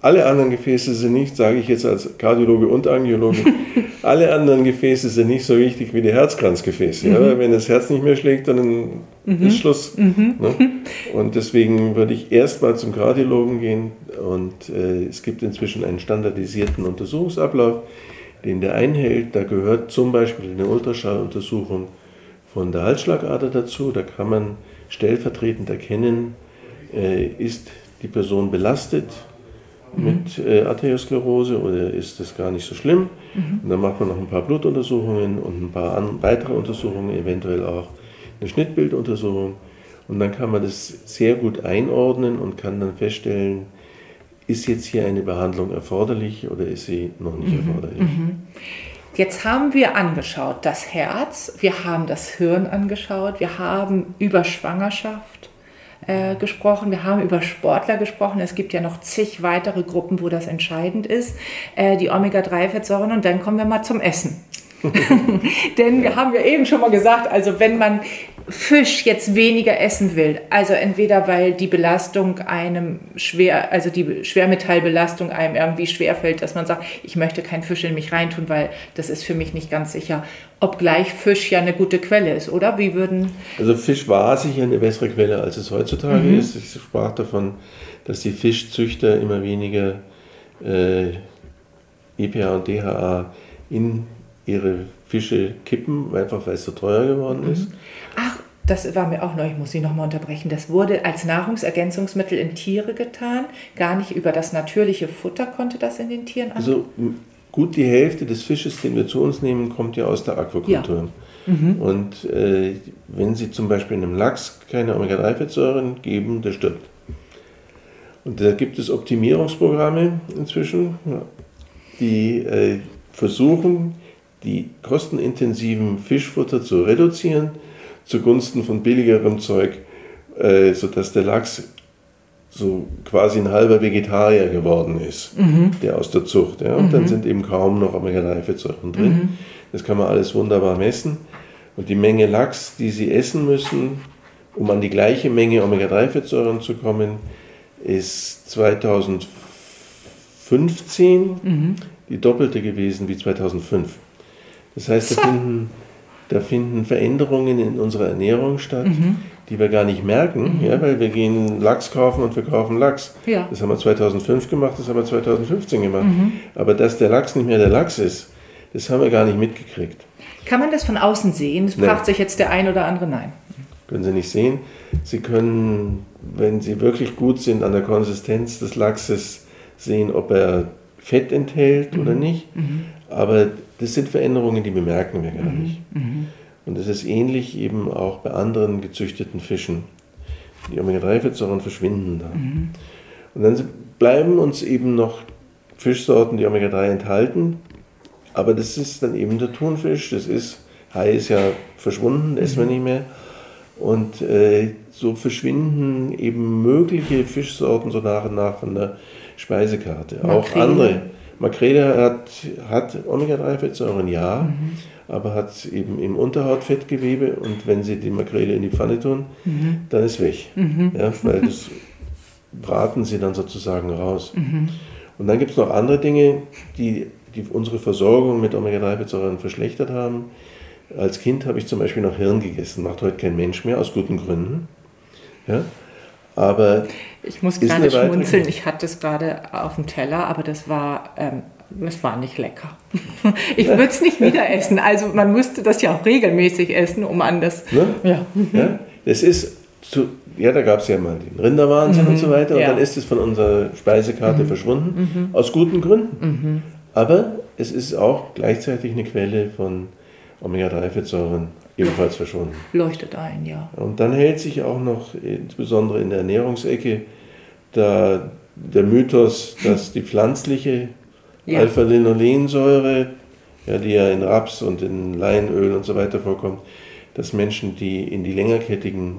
alle anderen Gefäße sind nicht, sage ich jetzt als Kardiologe und Angiologe, [LAUGHS] alle anderen Gefäße sind nicht so wichtig wie die Herzkranzgefäße. Mhm. Ja? Wenn das Herz nicht mehr schlägt, dann mhm. ist Schluss. Mhm. Ne? Und deswegen würde ich erstmal zum Kardiologen gehen und äh, es gibt inzwischen einen standardisierten Untersuchungsablauf, den der einhält. Da gehört zum Beispiel eine Ultraschalluntersuchung von der Halsschlagader dazu. Da kann man stellvertretend erkennen, äh, ist die Person belastet mhm. mit äh, Arteriosklerose oder ist das gar nicht so schlimm. Mhm. Und dann macht man noch ein paar Blutuntersuchungen und ein paar an, weitere Untersuchungen, eventuell auch eine Schnittbilduntersuchung. Und dann kann man das sehr gut einordnen und kann dann feststellen, ist jetzt hier eine Behandlung erforderlich oder ist sie noch nicht mhm. erforderlich. Mhm. Jetzt haben wir angeschaut das Herz, wir haben das Hirn angeschaut, wir haben über Schwangerschaft äh, gesprochen, wir haben über Sportler gesprochen. Es gibt ja noch zig weitere Gruppen, wo das entscheidend ist, äh, die Omega-3-Fettsäuren. Und dann kommen wir mal zum Essen. Denn wir haben ja eben schon mal gesagt, also wenn man Fisch jetzt weniger essen will, also entweder weil die Belastung einem schwer, also die Schwermetallbelastung einem irgendwie schwerfällt, dass man sagt, ich möchte keinen Fisch in mich reintun, weil das ist für mich nicht ganz sicher, obgleich Fisch ja eine gute Quelle ist, oder? Wie würden. Also Fisch war sicher eine bessere Quelle, als es heutzutage mhm. ist. Ich sprach davon, dass die Fischzüchter immer weniger äh, EPA und DHA in ihre Fische kippen, einfach weil es so teuer geworden ist. Ach, das war mir auch neu, ich muss Sie nochmal unterbrechen, das wurde als Nahrungsergänzungsmittel in Tiere getan, gar nicht über das natürliche Futter konnte das in den Tieren an. Also gut die Hälfte des Fisches, den wir zu uns nehmen, kommt ja aus der Aquakultur. Ja. Mhm. Und äh, wenn Sie zum Beispiel einem Lachs keine Omega-3-Fettsäuren geben, der stirbt. Und da gibt es Optimierungsprogramme inzwischen, die äh, versuchen, die kostenintensiven Fischfutter zu reduzieren zugunsten von billigerem Zeug, äh, sodass der Lachs so quasi ein halber Vegetarier geworden ist, mhm. der aus der Zucht. Ja? Und mhm. dann sind eben kaum noch Omega-3-Fettsäuren drin. Mhm. Das kann man alles wunderbar messen. Und die Menge Lachs, die sie essen müssen, um an die gleiche Menge Omega-3-Fettsäuren zu kommen, ist 2015 mhm. die doppelte gewesen wie 2005. Das heißt, da finden, da finden Veränderungen in unserer Ernährung statt, mhm. die wir gar nicht merken, mhm. ja, weil wir gehen Lachs kaufen und wir kaufen Lachs. Ja. Das haben wir 2005 gemacht, das haben wir 2015 gemacht. Mhm. Aber dass der Lachs nicht mehr der Lachs ist, das haben wir gar nicht mitgekriegt. Kann man das von außen sehen? Das fragt sich jetzt der ein oder andere Nein. Können Sie nicht sehen. Sie können, wenn Sie wirklich gut sind an der Konsistenz des Lachses, sehen, ob er Fett enthält mhm. oder nicht. Mhm. Aber das sind Veränderungen, die bemerken wir gar mhm. nicht. Mhm. Und es ist ähnlich eben auch bei anderen gezüchteten Fischen. Die Omega-3-Fettsäuren verschwinden da. Mhm. Und dann bleiben uns eben noch Fischsorten, die Omega-3 enthalten. Aber das ist dann eben der Thunfisch. Das ist, Hai ist ja verschwunden, essen wir mhm. nicht mehr. Und äh, so verschwinden eben mögliche Fischsorten so nach und nach von der Speisekarte. Makrele. Auch andere Makrele hat, hat Omega-3-Fettsäuren, ja, mhm. aber hat eben im Unterhautfettgewebe und wenn Sie die Makrele in die Pfanne tun, mhm. dann ist weg. Mhm. Ja, weil das braten Sie dann sozusagen raus. Mhm. Und dann gibt es noch andere Dinge, die, die unsere Versorgung mit Omega-3-Fettsäuren verschlechtert haben. Als Kind habe ich zum Beispiel noch Hirn gegessen, macht heute kein Mensch mehr, aus guten Gründen. Ja? Aber ich muss gerade schmunzeln, ich hatte es gerade auf dem Teller, aber das war, ähm, das war nicht lecker. [LAUGHS] ich würde es nicht wieder [LAUGHS] essen. Also man müsste das ja auch regelmäßig essen, um an das. Ne? Ja. ja. Das ist zu, ja, da gab es ja mal den Rinderwahnsinn mhm. und so weiter, und ja. dann ist es von unserer Speisekarte mhm. verschwunden, mhm. aus guten Gründen. Mhm. Aber es ist auch gleichzeitig eine Quelle von Omega-3-Fettsäuren ebenfalls verschwunden. Leuchtet ein, ja. Und dann hält sich auch noch, insbesondere in der Ernährungsecke, der, der Mythos, dass die pflanzliche [LAUGHS] ja. Alpha-Linolensäure, ja, die ja in Raps und in Leinöl und so weiter vorkommt, dass Menschen die in die längerkettigen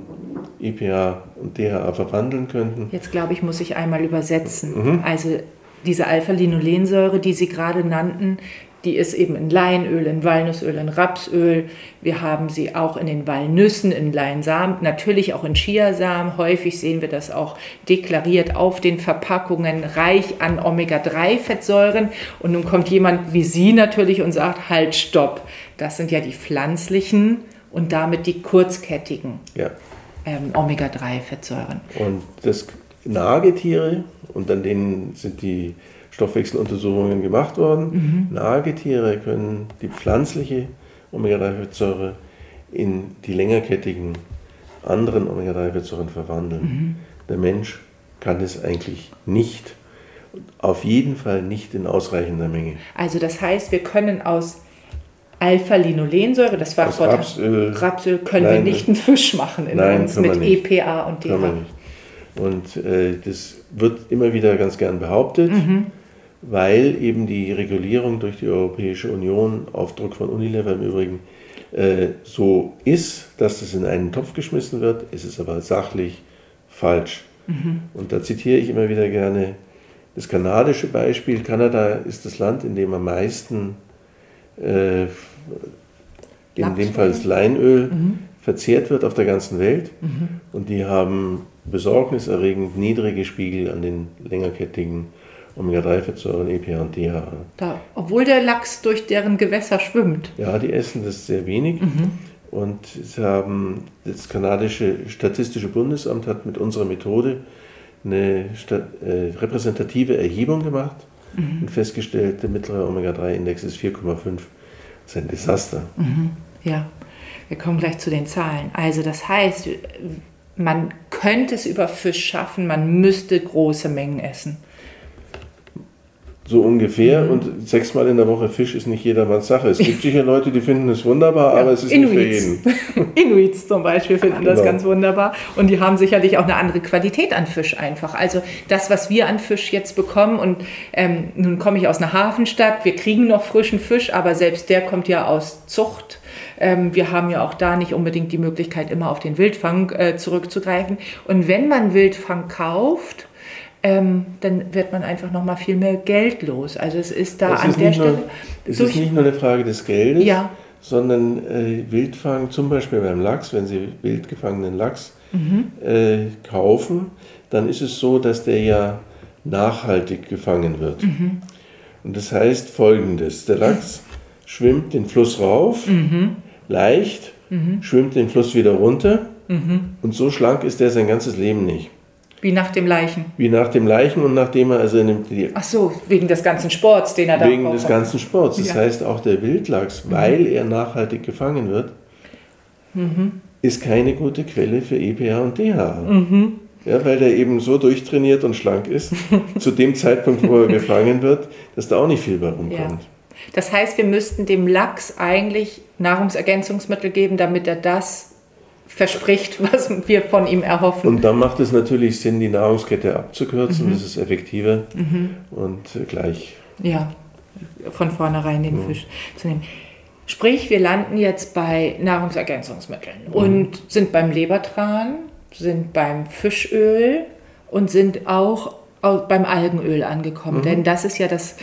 EPA und DHA verwandeln könnten. Jetzt glaube ich, muss ich einmal übersetzen. Mhm. Also diese Alpha-Linolensäure, die Sie gerade nannten, die ist eben in Leinöl, in Walnussöl, in Rapsöl. Wir haben sie auch in den Walnüssen, in Leinsamen, natürlich auch in Chiasamen. Häufig sehen wir das auch deklariert auf den Verpackungen, reich an Omega-3-Fettsäuren. Und nun kommt jemand wie Sie natürlich und sagt, halt, stopp. Das sind ja die pflanzlichen und damit die kurzkettigen ja. ähm, Omega-3-Fettsäuren. Und das Nagetiere, und an denen sind die Stoffwechseluntersuchungen gemacht worden. Mhm. Nagetiere können die pflanzliche Omega-3-Fettsäure in die längerkettigen anderen Omega-3-Fettsäuren verwandeln. Mhm. Der Mensch kann es eigentlich nicht. Auf jeden Fall nicht in ausreichender Menge. Also das heißt, wir können aus Alpha-Linolensäure, das war vor Rapsöl, Rapsöl, können nein, wir nicht einen Fisch machen in nein, uns mit EPA und DHA. Und äh, das wird immer wieder ganz gern behauptet. Mhm weil eben die Regulierung durch die Europäische Union auf Druck von Unilever im Übrigen äh, so ist, dass es in einen Topf geschmissen wird, ist es aber sachlich falsch. Mhm. Und da zitiere ich immer wieder gerne das kanadische Beispiel. Kanada ist das Land, in dem am meisten, äh, in dem Fall das Leinöl, mhm. verzehrt wird auf der ganzen Welt. Mhm. Und die haben besorgniserregend niedrige Spiegel an den längerkettigen Omega-3-Fettsäuren, EPA und DHA. Da, obwohl der Lachs durch deren Gewässer schwimmt. Ja, die essen das sehr wenig. Mhm. Und sie haben, das kanadische Statistische Bundesamt hat mit unserer Methode eine äh, repräsentative Erhebung gemacht mhm. und festgestellt, der mittlere Omega-3-Index ist 4,5. Das ist ein Desaster. Mhm. Ja. Wir kommen gleich zu den Zahlen. Also das heißt, man könnte es über Fisch schaffen, man müsste große Mengen essen. So ungefähr. Mhm. Und sechsmal in der Woche Fisch ist nicht jedermanns Sache. Es gibt sicher Leute, die finden es wunderbar, ja, aber es ist Inuits. nicht für jeden. [LAUGHS] Inuits zum Beispiel finden das genau. ganz wunderbar. Und die haben sicherlich auch eine andere Qualität an Fisch einfach. Also das, was wir an Fisch jetzt bekommen, und ähm, nun komme ich aus einer Hafenstadt, wir kriegen noch frischen Fisch, aber selbst der kommt ja aus Zucht. Ähm, wir haben ja auch da nicht unbedingt die Möglichkeit, immer auf den Wildfang äh, zurückzugreifen. Und wenn man Wildfang kauft, ähm, dann wird man einfach noch mal viel mehr Geld los. Also es ist da es an ist der Stelle. Nur, es ist nicht nur eine Frage des Geldes, ja. sondern äh, Wildfang, zum Beispiel beim Lachs, wenn Sie wild gefangenen Lachs mhm. äh, kaufen, dann ist es so, dass der ja nachhaltig gefangen wird. Mhm. Und das heißt folgendes: Der Lachs schwimmt den Fluss rauf, mhm. leicht, mhm. schwimmt den Fluss wieder runter mhm. und so schlank ist er sein ganzes Leben nicht. Wie nach dem Leichen. Wie nach dem Leichen und nachdem er also nimmt die. Ach so, wegen des ganzen Sports, den er da Wegen des ganzen Sports. Das ja. heißt auch der Wildlachs, mhm. weil er nachhaltig gefangen wird, mhm. ist keine gute Quelle für EPA und DHA. Mhm. Ja, weil der eben so durchtrainiert und schlank ist, [LAUGHS] zu dem Zeitpunkt, wo er gefangen wird, dass da auch nicht viel bei rumkommt. Ja. Das heißt, wir müssten dem Lachs eigentlich Nahrungsergänzungsmittel geben, damit er das verspricht, [LAUGHS] was wir von ihm erhoffen. Und dann macht es natürlich Sinn, die Nahrungskette abzukürzen. Mhm. Das ist effektiver mhm. und gleich. Ja, von vornherein den mhm. Fisch zu nehmen. Sprich, wir landen jetzt bei Nahrungsergänzungsmitteln mhm. und sind beim Lebertran, sind beim Fischöl und sind auch beim Algenöl angekommen. Mhm. Denn das ist ja das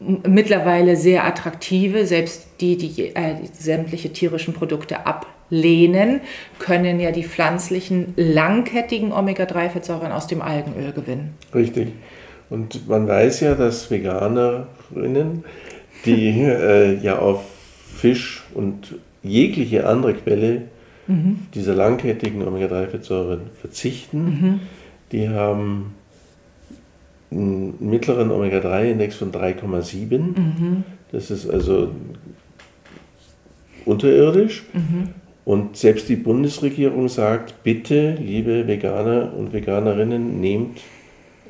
mittlerweile sehr attraktive, selbst die, die äh, sämtliche tierischen Produkte ablehnen, können ja die pflanzlichen langkettigen Omega-3-Fettsäuren aus dem Algenöl gewinnen. Richtig. Und man weiß ja, dass Veganerinnen, die [LAUGHS] äh, ja auf Fisch und jegliche andere Quelle mhm. dieser langkettigen Omega-3-Fettsäuren verzichten, mhm. die haben einen mittleren Omega-3-Index von 3,7. Mhm. Das ist also unterirdisch. Mhm. Und selbst die Bundesregierung sagt, bitte, liebe Veganer und Veganerinnen, nehmt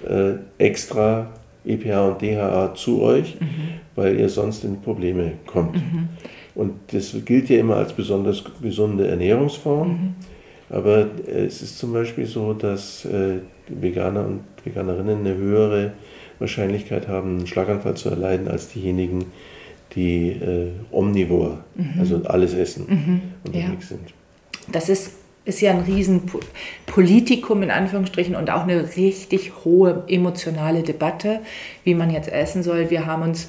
äh, extra EPA und DHA zu euch, mhm. weil ihr sonst in Probleme kommt. Mhm. Und das gilt ja immer als besonders gesunde Ernährungsform. Mhm. Aber es ist zum Beispiel so, dass äh, Veganer und Veganerinnen eine höhere Wahrscheinlichkeit haben, einen Schlaganfall zu erleiden, als diejenigen, die äh, omnivor, mhm. also alles essen, mhm. unterwegs ja. sind. Das ist, ist ja ein Riesenpolitikum in Anführungsstrichen und auch eine richtig hohe emotionale Debatte, wie man jetzt essen soll. Wir haben uns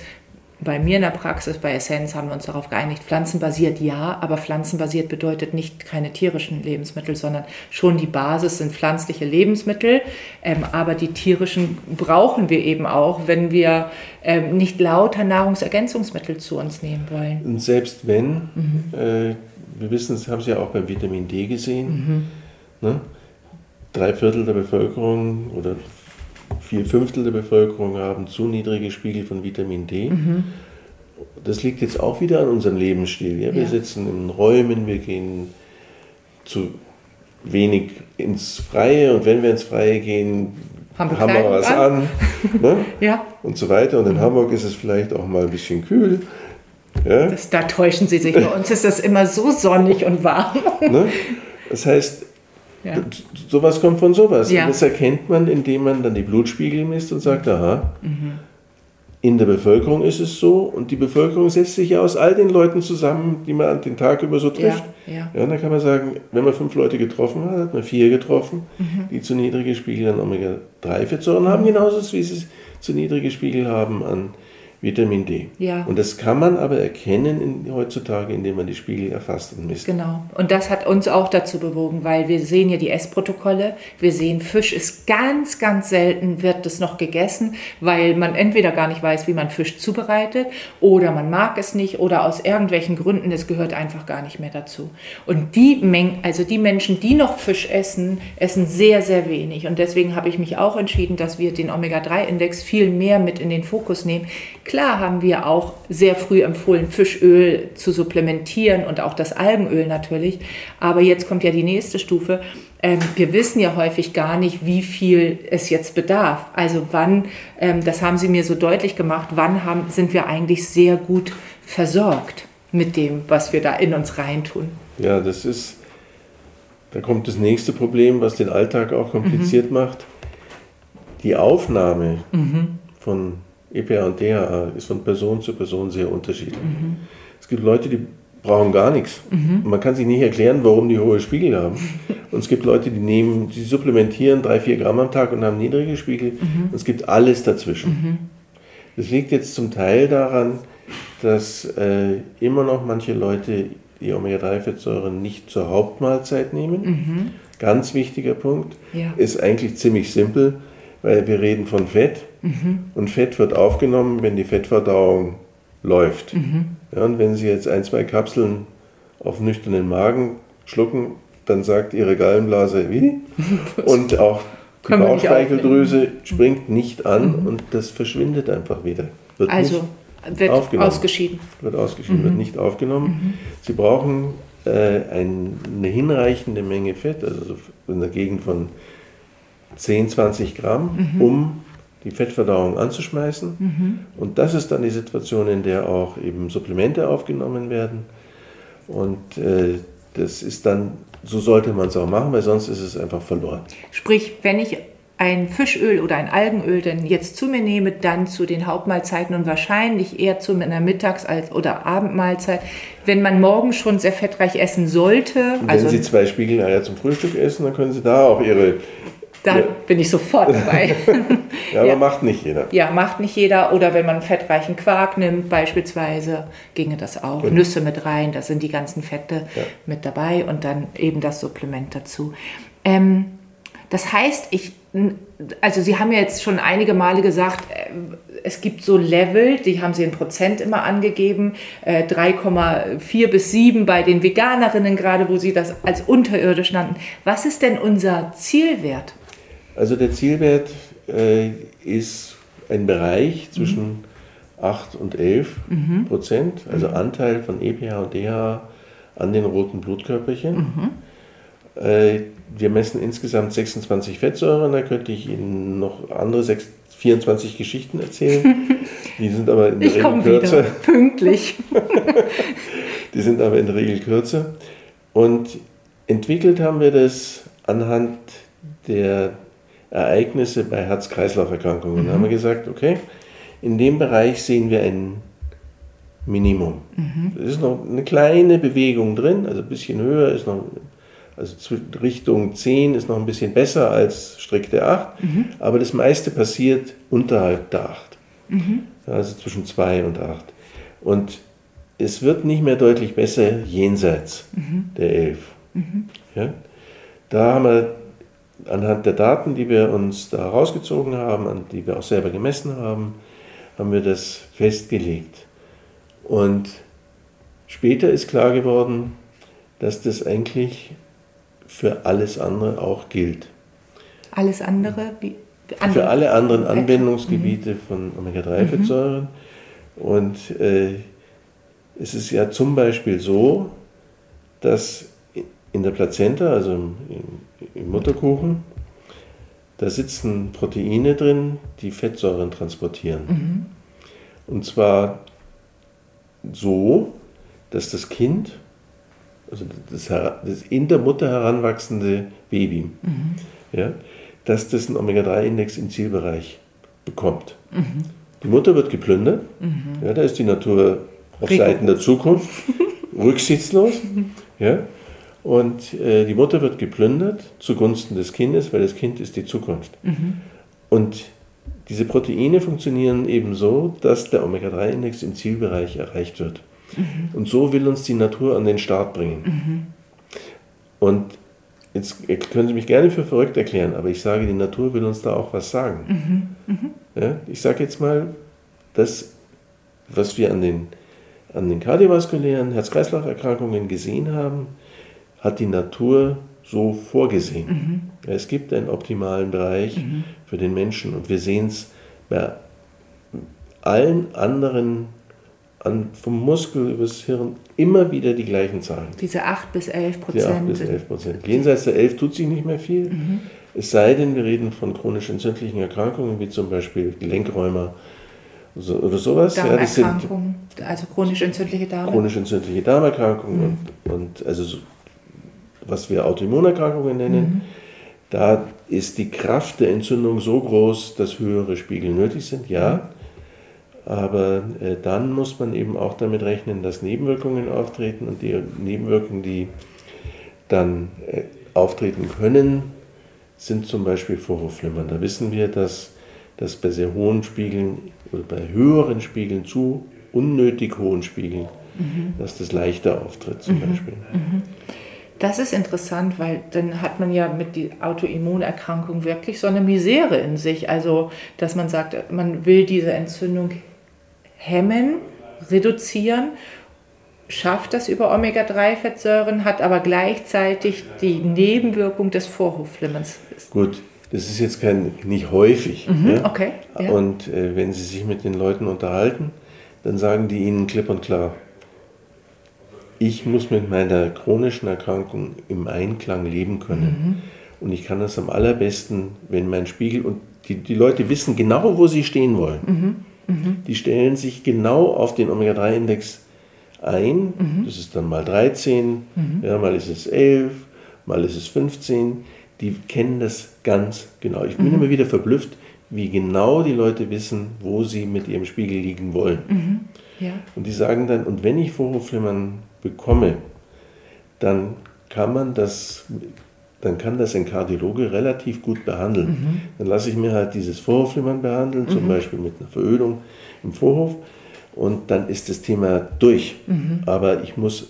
bei mir in der Praxis, bei Essenz, haben wir uns darauf geeinigt, pflanzenbasiert ja, aber pflanzenbasiert bedeutet nicht keine tierischen Lebensmittel, sondern schon die Basis sind pflanzliche Lebensmittel. Ähm, aber die tierischen brauchen wir eben auch, wenn wir ähm, nicht lauter Nahrungsergänzungsmittel zu uns nehmen wollen. Und selbst wenn, mhm. äh, wir wissen, das haben Sie ja auch beim Vitamin D gesehen, mhm. ne? drei Viertel der Bevölkerung oder vier Fünftel der Bevölkerung haben zu niedrige Spiegel von Vitamin D. Mhm. Das liegt jetzt auch wieder an unserem Lebensstil. Ja? Wir ja. sitzen in Räumen, wir gehen zu wenig ins Freie und wenn wir ins Freie gehen, haben wir, haben wir was an, an ne? [LAUGHS] ja. und so weiter. Und in mhm. Hamburg ist es vielleicht auch mal ein bisschen kühl. Ja? Das, da täuschen Sie sich. Bei uns ist das immer so sonnig und warm. Ne? Das heißt, ja. Sowas kommt von sowas. Ja. Und das erkennt man, indem man dann die Blutspiegel misst und sagt, aha, mhm. in der Bevölkerung ist es so und die Bevölkerung setzt sich ja aus all den Leuten zusammen, die man den Tag über so trifft. Ja, ja. ja dann kann man sagen, wenn man fünf Leute getroffen hat, hat man vier getroffen, mhm. die zu niedrige Spiegel an Omega-3-Fettsäuren haben, genauso wie sie zu niedrige Spiegel haben an Vitamin D. Ja. Und das kann man aber erkennen in, heutzutage, indem man die Spiegel erfasst und misst. Genau. Und das hat uns auch dazu bewogen, weil wir sehen ja die Essprotokolle. Wir sehen, Fisch ist ganz, ganz selten, wird das noch gegessen, weil man entweder gar nicht weiß, wie man Fisch zubereitet oder man mag es nicht oder aus irgendwelchen Gründen, es gehört einfach gar nicht mehr dazu. Und die Mengen, also die Menschen, die noch Fisch essen, essen sehr, sehr wenig. Und deswegen habe ich mich auch entschieden, dass wir den Omega-3-Index viel mehr mit in den Fokus nehmen Klar haben wir auch sehr früh empfohlen, Fischöl zu supplementieren und auch das Algenöl natürlich. Aber jetzt kommt ja die nächste Stufe. Ähm, wir wissen ja häufig gar nicht, wie viel es jetzt bedarf. Also wann, ähm, das haben Sie mir so deutlich gemacht, wann haben, sind wir eigentlich sehr gut versorgt mit dem, was wir da in uns reintun. Ja, das ist, da kommt das nächste Problem, was den Alltag auch kompliziert mhm. macht. Die Aufnahme mhm. von EPA und DHA ist von Person zu Person sehr unterschiedlich. Mhm. Es gibt Leute, die brauchen gar nichts. Mhm. Man kann sich nicht erklären, warum die hohe Spiegel haben. [LAUGHS] Und es gibt Leute, die nehmen, die supplementieren drei, vier Gramm am Tag und haben niedrige Spiegel. Mhm. Und es gibt alles dazwischen. Mhm. Das liegt jetzt zum Teil daran, dass äh, immer noch manche Leute die Omega-3-Fettsäuren nicht zur Hauptmahlzeit nehmen. Mhm. Ganz wichtiger Punkt. Ja. Ist eigentlich ziemlich simpel, weil wir reden von Fett. Mhm. Und Fett wird aufgenommen, wenn die Fettverdauung läuft. Mhm. Ja, und wenn Sie jetzt ein, zwei Kapseln auf nüchternen Magen schlucken, dann sagt Ihre Gallenblase wie? [LAUGHS] Und auch die Bauchspeicheldrüse springt nicht an mhm. und das verschwindet einfach wieder. Wird also wird ausgeschieden. Wird ausgeschieden, mhm. wird nicht aufgenommen. Mhm. Sie brauchen äh, ein, eine hinreichende Menge Fett, also in der Gegend von 10, 20 Gramm, mhm. um die Fettverdauung anzuschmeißen. Mhm. Und das ist dann die Situation, in der auch eben Supplemente aufgenommen werden. Und äh, das ist dann, so sollte man es auch machen, weil sonst ist es einfach verloren. Sprich, wenn ich ein Fischöl oder ein Algenöl denn jetzt zu mir nehme, dann zu den Hauptmahlzeiten und wahrscheinlich eher zu einer Mittags- oder Abendmahlzeit, wenn man morgen schon sehr fettreich essen sollte. Und wenn also, Sie zwei Spiegeleier zum Frühstück essen, dann können Sie da auch Ihre da ja. bin ich sofort dabei. [LAUGHS] ja, [LAUGHS] aber ja. macht nicht jeder. Ja, macht nicht jeder. Oder wenn man fettreichen Quark nimmt, beispielsweise, ginge das auch. Genau. Nüsse mit rein, da sind die ganzen Fette ja. mit dabei und dann eben das Supplement dazu. Ähm, das heißt, ich, also Sie haben ja jetzt schon einige Male gesagt, äh, es gibt so Level, die haben Sie in Prozent immer angegeben, 3,4 äh, bis 7 bei den Veganerinnen gerade, wo Sie das als unterirdisch nannten. Was ist denn unser Zielwert? Also der Zielwert äh, ist ein Bereich zwischen mhm. 8 und 11 mhm. Prozent, also mhm. Anteil von EPH und DH an den roten Blutkörperchen. Mhm. Äh, wir messen insgesamt 26 Fettsäuren, da könnte ich Ihnen noch andere 6, 24 Geschichten erzählen. [LAUGHS] Die sind aber in der ich Regel kürzer. Wieder. Pünktlich. [LAUGHS] Die sind aber in der Regel kürzer. Und entwickelt haben wir das anhand der Ereignisse bei Herz-Kreislauf-Erkrankungen. Mhm. Da haben wir gesagt, okay, in dem Bereich sehen wir ein Minimum. Mhm. Es ist noch eine kleine Bewegung drin, also ein bisschen höher ist noch, also Richtung 10 ist noch ein bisschen besser als strikte 8, mhm. aber das meiste passiert unterhalb der 8. Mhm. Also zwischen 2 und 8. Und es wird nicht mehr deutlich besser jenseits mhm. der 11. Mhm. Ja? Da haben wir anhand der Daten, die wir uns da rausgezogen haben, an die wir auch selber gemessen haben, haben wir das festgelegt. Und später ist klar geworden, dass das eigentlich für alles andere auch gilt. Alles andere? Andere für alle anderen Anwendungsgebiete mhm. von Omega-3-Fettsäuren. Mhm. Und äh, es ist ja zum Beispiel so, dass in der Plazenta, also im, im Mutterkuchen, da sitzen Proteine drin, die Fettsäuren transportieren. Mhm. Und zwar so, dass das Kind, also das, das in der Mutter heranwachsende Baby, mhm. ja, dass das einen Omega-3-Index im Zielbereich bekommt. Mhm. Die Mutter wird geplündert, mhm. ja, da ist die Natur auf. Seiten der Zukunft [LAUGHS] rücksichtslos. Ja, und äh, die Mutter wird geplündert zugunsten des Kindes, weil das Kind ist die Zukunft. Mhm. Und diese Proteine funktionieren eben so, dass der Omega-3-Index im Zielbereich erreicht wird. Mhm. Und so will uns die Natur an den Start bringen. Mhm. Und jetzt können Sie mich gerne für verrückt erklären, aber ich sage, die Natur will uns da auch was sagen. Mhm. Mhm. Ja, ich sage jetzt mal, das, was wir an den, an den kardiovaskulären Herz-Kreislauf-Erkrankungen gesehen haben, hat die Natur so vorgesehen. Mhm. Es gibt einen optimalen Bereich mhm. für den Menschen und wir sehen es bei allen anderen, an, vom Muskel übers Hirn, immer wieder die gleichen Zahlen. Diese 8 bis 11 Die 8 Prozent. bis 11 Prozent. Jenseits der 11 tut sich nicht mehr viel. Es sei denn, wir reden von chronisch entzündlichen Erkrankungen, wie zum Beispiel Gelenkräumer so, oder sowas. Ja, Darmerkrankungen, also chronisch entzündliche Darm. chronisch entzündliche Darmerkrankungen und, und also so, was wir Autoimmunerkrankungen nennen. Da ist die Kraft der Entzündung so groß, dass höhere Spiegel nötig sind, ja. Aber äh, dann muss man eben auch damit rechnen, dass Nebenwirkungen auftreten und die Nebenwirkungen, die dann äh, auftreten können, sind zum Beispiel Vorhofflimmern. Da wissen wir, dass, dass bei sehr hohen Spiegeln oder bei höheren Spiegeln zu unnötig hohen Spiegeln, dass das leichter auftritt zum Beispiel. Das ist interessant, weil dann hat man ja mit die Autoimmunerkrankung wirklich so eine Misere in sich. Also, dass man sagt, man will diese Entzündung hemmen, reduzieren, schafft das über Omega-3-Fettsäuren, hat aber gleichzeitig die Nebenwirkung des Vorhofflimmerns. Gut, das ist jetzt kein, nicht häufig. ja? okay, ja. Und äh, wenn Sie sich mit den Leuten unterhalten, dann sagen die Ihnen klipp und klar, ich muss mit meiner chronischen Erkrankung im Einklang leben können. Und ich kann das am allerbesten, wenn mein Spiegel, und die, die Leute wissen genau, wo sie stehen wollen. Die stellen sich genau auf den Omega-3-Index ein. Das ist dann mal 13, ja, mal ist es 11, mal ist es 15. Die kennen das ganz genau. Ich bin immer wieder verblüfft, wie genau die Leute wissen, wo sie mit ihrem Spiegel liegen wollen. Ja. Und die sagen dann, und wenn ich Vorhofflimmern bekomme, dann kann man das, dann kann das ein Kardiologe relativ gut behandeln. Dann lasse ich mir halt dieses Vorhofflimmern behandeln, zum Beispiel mit einer Verödung im Vorhof, und dann ist das Thema durch. Aber ich muss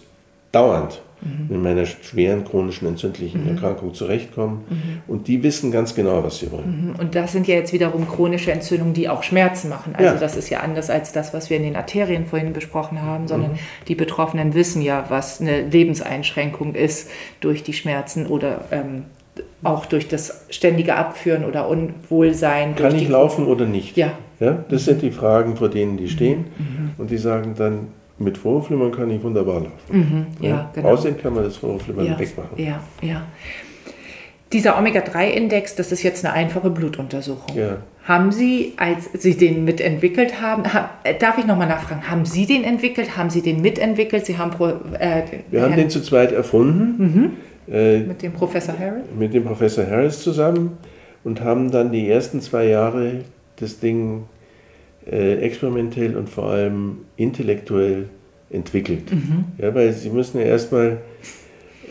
dauernd mit meiner schweren chronischen entzündlichen Erkrankung zurechtkommen. Und die wissen ganz genau, was sie wollen. Und das sind ja jetzt wiederum chronische Entzündungen, die auch Schmerzen machen. Also Ja. das ist ja anders als das, was wir in den Arterien vorhin besprochen haben, sondern Mhm. die Betroffenen wissen ja, was eine Lebenseinschränkung ist durch die Schmerzen oder ähm, auch durch das ständige Abführen oder Unwohlsein. Kann ich laufen oder nicht? Ja. Ja, das sind die Fragen, vor denen die stehen. Und die sagen dann, mit Vorhofflimmern kann ich wunderbar laufen. Ja, genau. Außerdem kann man das Vorhofflimmern ja, wegmachen. ja, ja. Dieser Omega-3-Index, das ist jetzt eine einfache Blutuntersuchung. Ja. Haben Sie, als Sie den mitentwickelt haben, ha, äh, darf ich nochmal nachfragen, haben Sie den entwickelt, haben Sie den mitentwickelt? Sie haben pro, äh, Wir haben Herrn- den zu zweit erfunden, äh, mit dem Professor Harris? mit dem Professor Harris zusammen und haben dann die ersten zwei Jahre das Ding äh, experimentell und vor allem intellektuell entwickelt. Ja, weil Sie müssen ja erstmal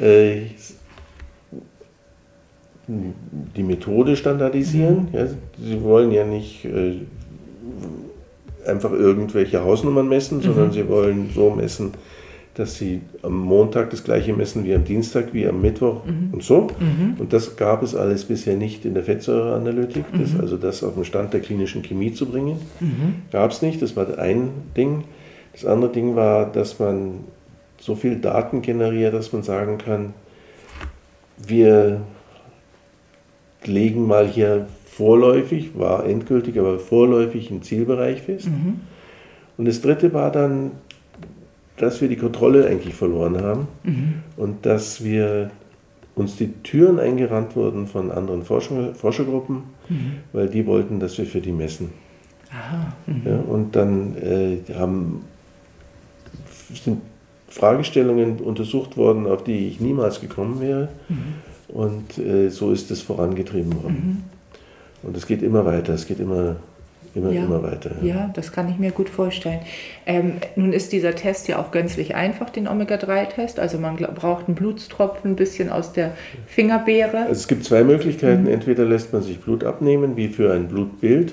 äh, die Methode standardisieren. Ja, Sie wollen ja nicht äh, einfach irgendwelche Hausnummern messen, sondern Sie wollen so messen, dass Sie am Montag das gleiche messen wie am Dienstag, wie am Mittwoch und so. Und das gab es alles bisher nicht in der Fettsäureanalytik, das, also das auf den Stand der klinischen Chemie zu bringen. Gab es nicht, das war ein Ding. Das andere Ding war, dass man so viel Daten generiert, dass man sagen kann, wir legen mal hier vorläufig, war endgültig, aber vorläufig einen Zielbereich fest. Und das dritte war dann, dass wir die Kontrolle eigentlich verloren haben und dass wir uns die Türen eingerannt wurden von anderen Forscher, Forschergruppen, weil die wollten, dass wir für die messen. Ja, und dann äh, haben, sind Fragestellungen untersucht worden, auf die ich niemals gekommen wäre. Und äh, so ist es vorangetrieben worden. Und es geht immer weiter, es geht immer, immer, Ja. immer weiter. Ja, das kann ich mir gut vorstellen. Ähm, nun ist dieser Test ja auch gänzlich einfach, den Omega-3-Test. Also man braucht einen Blutstropfen ein bisschen aus der Fingerbeere. Also es gibt zwei Möglichkeiten. Entweder lässt man sich Blut abnehmen, wie für ein Blutbild,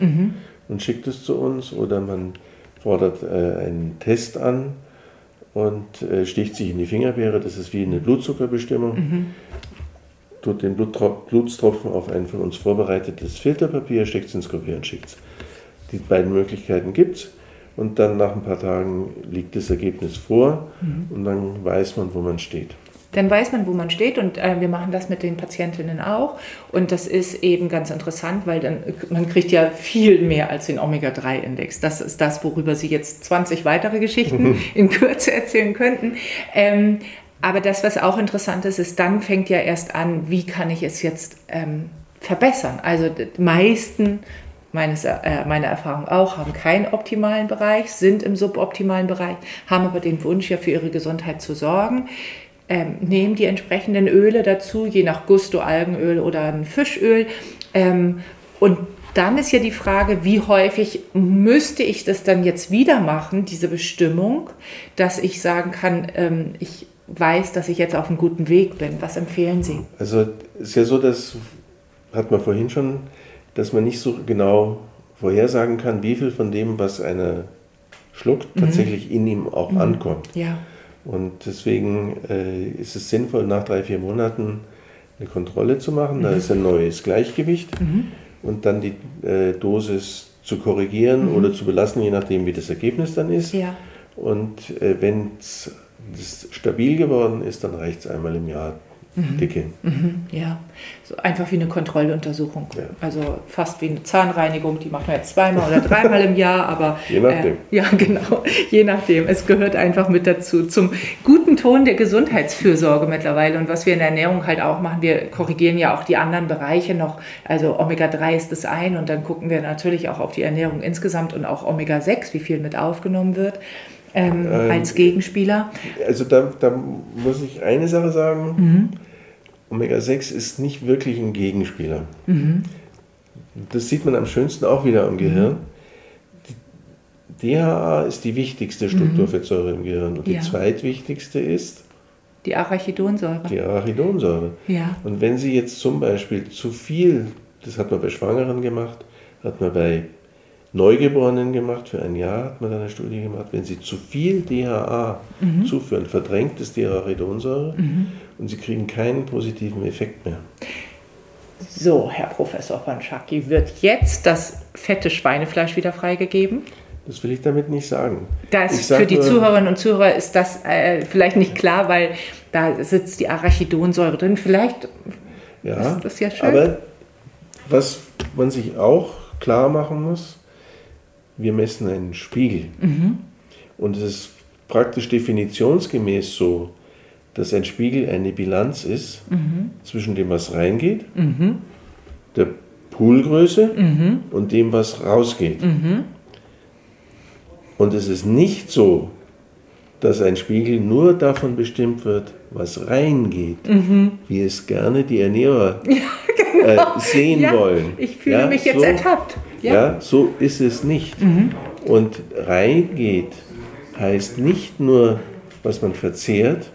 und schickt es zu uns, oder man fordert äh, einen Test an und äh, sticht sich in die Fingerbeere. Das ist wie eine Blutzuckerbestimmung. Tut den Blutstropfen auf ein von uns vorbereitetes Filterpapier, steckt es ins Kurier und schickt es. Die beiden Möglichkeiten gibt es. Und dann nach ein paar Tagen liegt das Ergebnis vor und dann weiß man, wo man steht. Dann weiß man, wo man steht und äh, wir machen das mit den Patientinnen auch. Und das ist eben ganz interessant, weil dann man kriegt ja viel mehr als den Omega-3-Index. Das ist das, worüber Sie jetzt 20 weitere Geschichten [LAUGHS] in Kürze erzählen könnten. Ähm, aber das, was auch interessant ist, ist, dann fängt ja erst an, wie kann ich es jetzt ähm, verbessern. Also die meisten meines, äh, meiner Erfahrung auch, haben keinen optimalen Bereich, sind im suboptimalen Bereich, haben aber den Wunsch, ja für ihre Gesundheit zu sorgen. Ähm, nehmen die entsprechenden Öle dazu, je nach Gusto, Algenöl oder ein Fischöl. Ähm, und dann ist ja die Frage, wie häufig müsste ich das dann jetzt wieder machen, diese Bestimmung, dass ich sagen kann, ähm, ich weiß, dass ich jetzt auf einem guten Weg bin. Was empfehlen Sie? Also es ist ja so, das hat man vorhin schon dass man nicht so genau vorhersagen kann, wie viel von dem, was einer schluckt, mhm. tatsächlich in ihm auch mhm. ankommt. Ja. Und deswegen äh, ist es sinnvoll, nach drei, vier Monaten eine Kontrolle zu machen. Da mhm. ist ein neues Gleichgewicht mhm. und dann die äh, Dosis zu korrigieren oder zu belassen, je nachdem, wie das Ergebnis dann ist. Ja. Und äh, wenn es stabil geworden ist, dann reicht es einmal im Jahr dicke. Mhm, ja, so einfach wie eine Kontrolluntersuchung. Ja. Also fast wie eine Zahnreinigung, die macht man jetzt zweimal oder dreimal im Jahr, aber Je nachdem. Äh, [LAUGHS] ja, genau, je nachdem. Es gehört einfach mit dazu zum guten Ton der Gesundheitsfürsorge mittlerweile und was wir in der Ernährung halt auch machen, wir korrigieren ja auch die anderen Bereiche noch. Also Omega-3 ist das ein und dann gucken wir natürlich auch auf die Ernährung insgesamt und auch Omega-6, wie viel mit aufgenommen wird. Ähm, Ähm, als Gegenspieler. Also da, da muss ich eine Sache sagen. Mhm. Omega-6 ist nicht wirklich ein Gegenspieler. Mhm. Das sieht man am schönsten auch wieder am Gehirn. Die DHA ist die wichtigste Strukturfettsäure im Gehirn und die Ja. zweitwichtigste ist Die Arachidonsäure. die Arachidonsäure. Ja. Und wenn Sie jetzt zum Beispiel zu viel, das hat man bei Schwangeren gemacht, hat man bei Neugeborenen gemacht, für ein Jahr hat man da eine Studie gemacht, wenn Sie zu viel DHA zuführen, verdrängt es die Arachidonsäure und Sie kriegen keinen positiven Effekt mehr. So, Herr Professor Panschaki, wird jetzt das fette Schweinefleisch wieder freigegeben? Das will ich damit nicht sagen. Das, sag für die nur- Zuhörerinnen und Zuhörer ist das äh, vielleicht nicht klar, weil da sitzt die Arachidonsäure drin. Vielleicht Ja, ist das ja schön. aber was man sich auch klar machen muss, wir messen einen Spiegel. Mhm. Und es ist praktisch definitionsgemäß so, dass ein Spiegel eine Bilanz ist Mhm. zwischen dem, was reingeht, der Poolgröße Mhm. und dem, was rausgeht. Und es ist nicht so, dass ein Spiegel nur davon bestimmt wird, was reingeht, Mhm. wie es gerne die Ernährer [LAUGHS] äh, sehen ja, wollen. ich fühle Ja, mich jetzt so, ertappt. Ja. so ist es nicht. Und reingeht heißt nicht nur, was man verzehrt,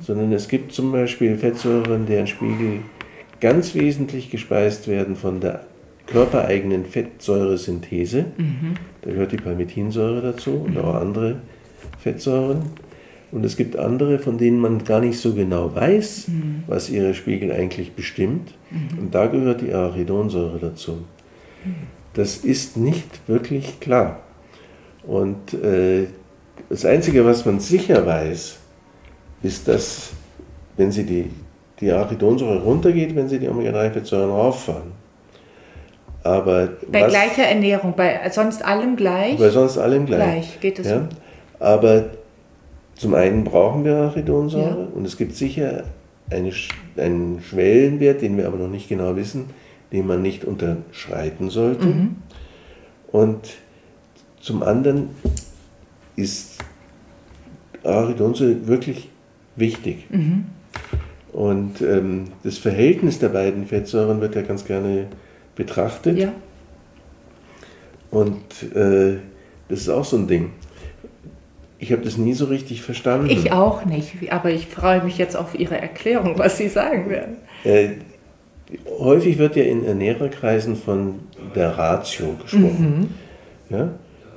sondern es gibt zum Beispiel Fettsäuren, deren Spiegel ganz wesentlich gespeist werden von der körpereigenen Fettsäuresynthese. Da gehört die Palmitinsäure dazu und auch andere Fettsäuren. Und es gibt andere, von denen man gar nicht so genau weiß, was ihre Spiegel eigentlich bestimmt. Und da gehört die Arachidonsäure dazu. Das ist nicht wirklich klar. Und äh, das Einzige, was man sicher weiß, ist, dass wenn sie die, die Arachidonsäure runtergeht, wenn sie die Omega-3-Fettsäuren rauffahren. Aber Bei was, gleicher Ernährung, bei sonst allem gleich. bei sonst allem gleich. Gleich, geht es ja? Aber zum einen brauchen wir Arachidonsäure Ja. und es gibt sicher eine, einen Schwellenwert, den wir aber noch nicht genau wissen, den man nicht unterschreiten sollte. Mhm. Und zum anderen ist Arachidonsäure wirklich wichtig. Mhm. Und ähm, das Verhältnis der beiden Fettsäuren wird ja ganz gerne betrachtet. Ja. Und äh, das ist auch so ein Ding. Ich habe das nie so richtig verstanden. Ich auch nicht, aber ich freue mich jetzt auf Ihre Erklärung, was Sie sagen werden. Äh, häufig wird ja in Ernährerkreisen von der Ratio gesprochen. Ja?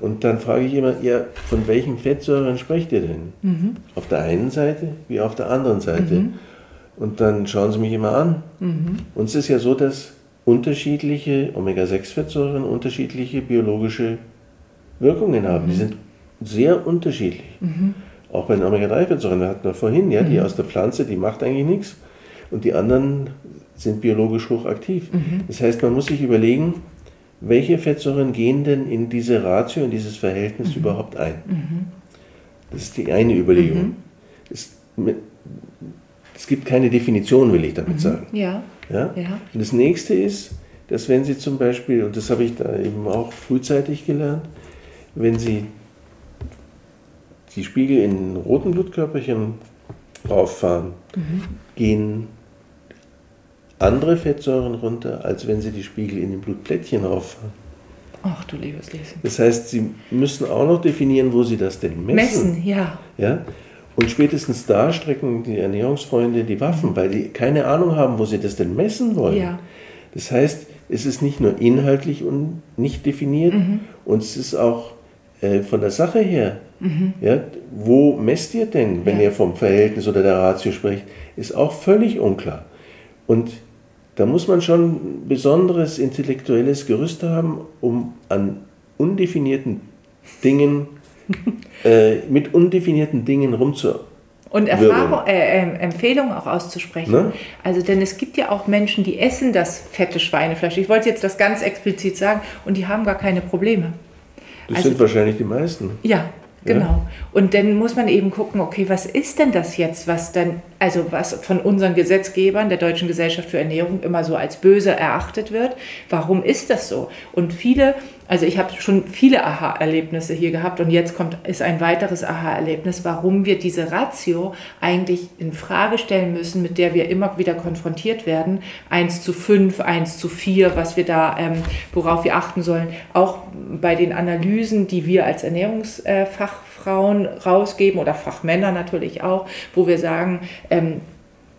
Und dann frage ich immer, ja, von welchen Fettsäuren sprecht ihr denn? Auf der einen Seite wie auf der anderen Seite. Und dann schauen sie mich immer an. Und es ist ja so, dass unterschiedliche Omega-6-Fettsäuren unterschiedliche biologische Wirkungen haben. Die sind sehr unterschiedlich. Auch bei den Omega-3-Fettsäuren, wir hatten wir vorhin, ja, die Mhm. aus der Pflanze, die macht eigentlich nichts. Und die anderen sind biologisch hochaktiv. Mhm. Das heißt, man muss sich überlegen, welche Fettsäuren gehen denn in diese Ratio, in dieses Verhältnis Mhm. überhaupt ein? Das ist die eine Überlegung. Mhm. Es, es gibt keine Definition, will ich damit sagen. Ja, Ja? ja. Und das nächste ist, dass wenn Sie zum Beispiel, und das habe ich da eben auch frühzeitig gelernt, wenn Sie die Spiegel in roten Blutkörperchen rauffahren, gehen andere Fettsäuren runter, als wenn Sie die Spiegel in den Blutplättchen rauffahren. Ach du liebes Lesen. Das heißt, Sie müssen auch noch definieren, wo Sie das denn messen. Messen, ja. Ja? Und spätestens da strecken die Ernährungsfreunde die Waffen, weil die keine Ahnung haben, wo sie das denn messen wollen. Ja. Das heißt, es ist nicht nur inhaltlich und nicht definiert, und es ist auch äh, von der Sache her, ja, wo messt ihr denn, wenn Ja. ihr vom Verhältnis oder der Ratio spricht, ist auch völlig unklar. Und da muss man schon besonderes intellektuelles Gerüst haben, um an undefinierten Dingen, [LAUGHS] äh, mit undefinierten Dingen rumzu. Und. Erfahrung, äh, ähm, Empfehlungen auch auszusprechen. Ne? Also, denn es gibt ja auch Menschen, die essen das fette Schweinefleisch. Ich wollte jetzt das ganz explizit sagen und die haben gar keine Probleme. Das Also- sind wahrscheinlich die meisten. Ja, genau. Und dann muss man eben gucken, okay, was ist denn das jetzt, was dann, also was von unseren Gesetzgebern der Deutschen Gesellschaft für Ernährung immer so als böse erachtet wird? Warum ist das so? Und viele, also ich habe schon viele Aha-Erlebnisse hier gehabt und jetzt kommt ist ein weiteres Aha-Erlebnis, warum wir diese Ratio eigentlich in Frage stellen müssen, mit der wir immer wieder konfrontiert werden. 1 zu 5, 1 zu 4, was wir da, ähm, worauf wir achten sollen. Auch bei den Analysen, die wir als Ernährungsfachfrauen rausgeben oder Fachmänner natürlich auch, wo wir sagen, ähm,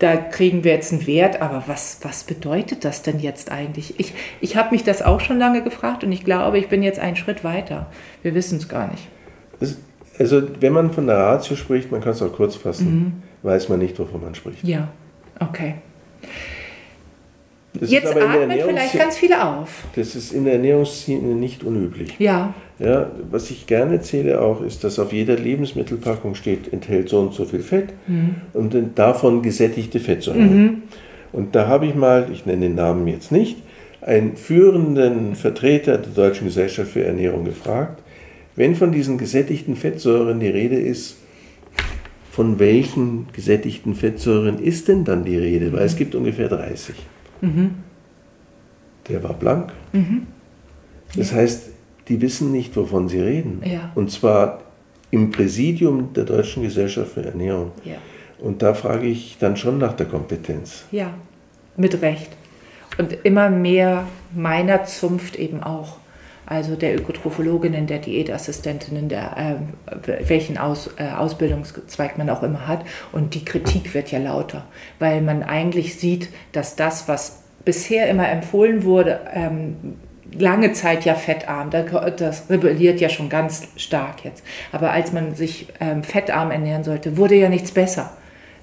da kriegen wir jetzt einen Wert, aber was, was bedeutet das denn jetzt eigentlich? Ich, ich habe mich das auch schon lange gefragt und ich glaube, ich bin jetzt einen Schritt weiter. Wir wissen es gar nicht. Es- Also, wenn man von der Ratio spricht, man kann es auch kurz fassen, Mhm. weiß man nicht, wovon man spricht. Ja, okay. Das jetzt atmen vielleicht ganz viele auf. Das ist in der Ernährungsszene nicht unüblich. Ja, Ja, was ich gerne erzähle auch, ist, dass auf jeder Lebensmittelpackung steht, enthält so und so viel Fett Mhm. und davon gesättigte Fettsäuren. Und da habe ich mal, ich nenne den Namen jetzt nicht, einen führenden Vertreter der Deutschen Gesellschaft für Ernährung gefragt, wenn von diesen gesättigten Fettsäuren die Rede ist, von welchen gesättigten Fettsäuren ist denn dann die Rede? Weil es gibt ungefähr 30. Der war blank. Das heißt, die wissen nicht, wovon sie reden. Ja. Und zwar im Präsidium der Deutschen Gesellschaft für Ernährung. ja, Und da frage ich dann schon nach der Kompetenz. ja, mit Recht. Und immer mehr meiner Zunft eben auch. Also der Ökotrophologinnen, der Diätassistentinnen, der, ähm, welchen Aus, äh, Ausbildungszweig man auch immer hat. Und die Kritik wird ja lauter, weil man eigentlich sieht, dass das, was bisher immer empfohlen wurde, ähm, lange Zeit ja fettarm. Da- Das rebelliert ja schon ganz stark jetzt. Aber als man sich ähm, fettarm ernähren sollte, wurde ja nichts besser.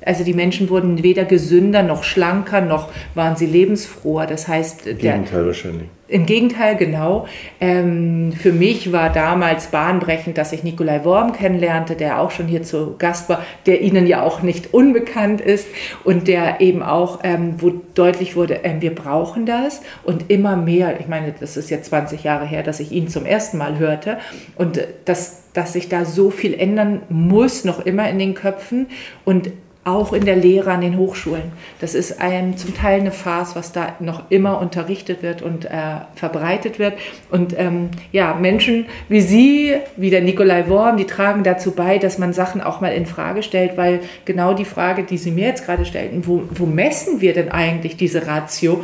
Also die Menschen wurden weder gesünder noch schlanker, noch waren sie lebensfroher. Das heißt, Im Gegenteil wahrscheinlich. im Gegenteil, genau. Ähm, für mich war damals bahnbrechend, dass ich Nikolai Worm kennenlernte, der auch schon hier zu Gast war, der Ihnen ja auch nicht unbekannt ist und der eben auch, ähm, wo deutlich wurde, ähm, wir brauchen das und immer mehr. Ich meine, das ist jetzt 20 Jahre her, dass ich ihn zum ersten Mal hörte und äh, dass, dass sich da so viel ändern muss, noch immer in den Köpfen und auch in der Lehre an den Hochschulen. Das ist ein, zum Teil eine Farce, was da noch immer unterrichtet wird und äh, verbreitet wird. Und ähm, ja, Menschen wie Sie, wie der Nikolai Worm, die tragen dazu bei, dass man Sachen auch mal in Frage stellt, weil genau die Frage, die Sie mir jetzt gerade stellten, wo, wo messen wir denn eigentlich diese Ratio?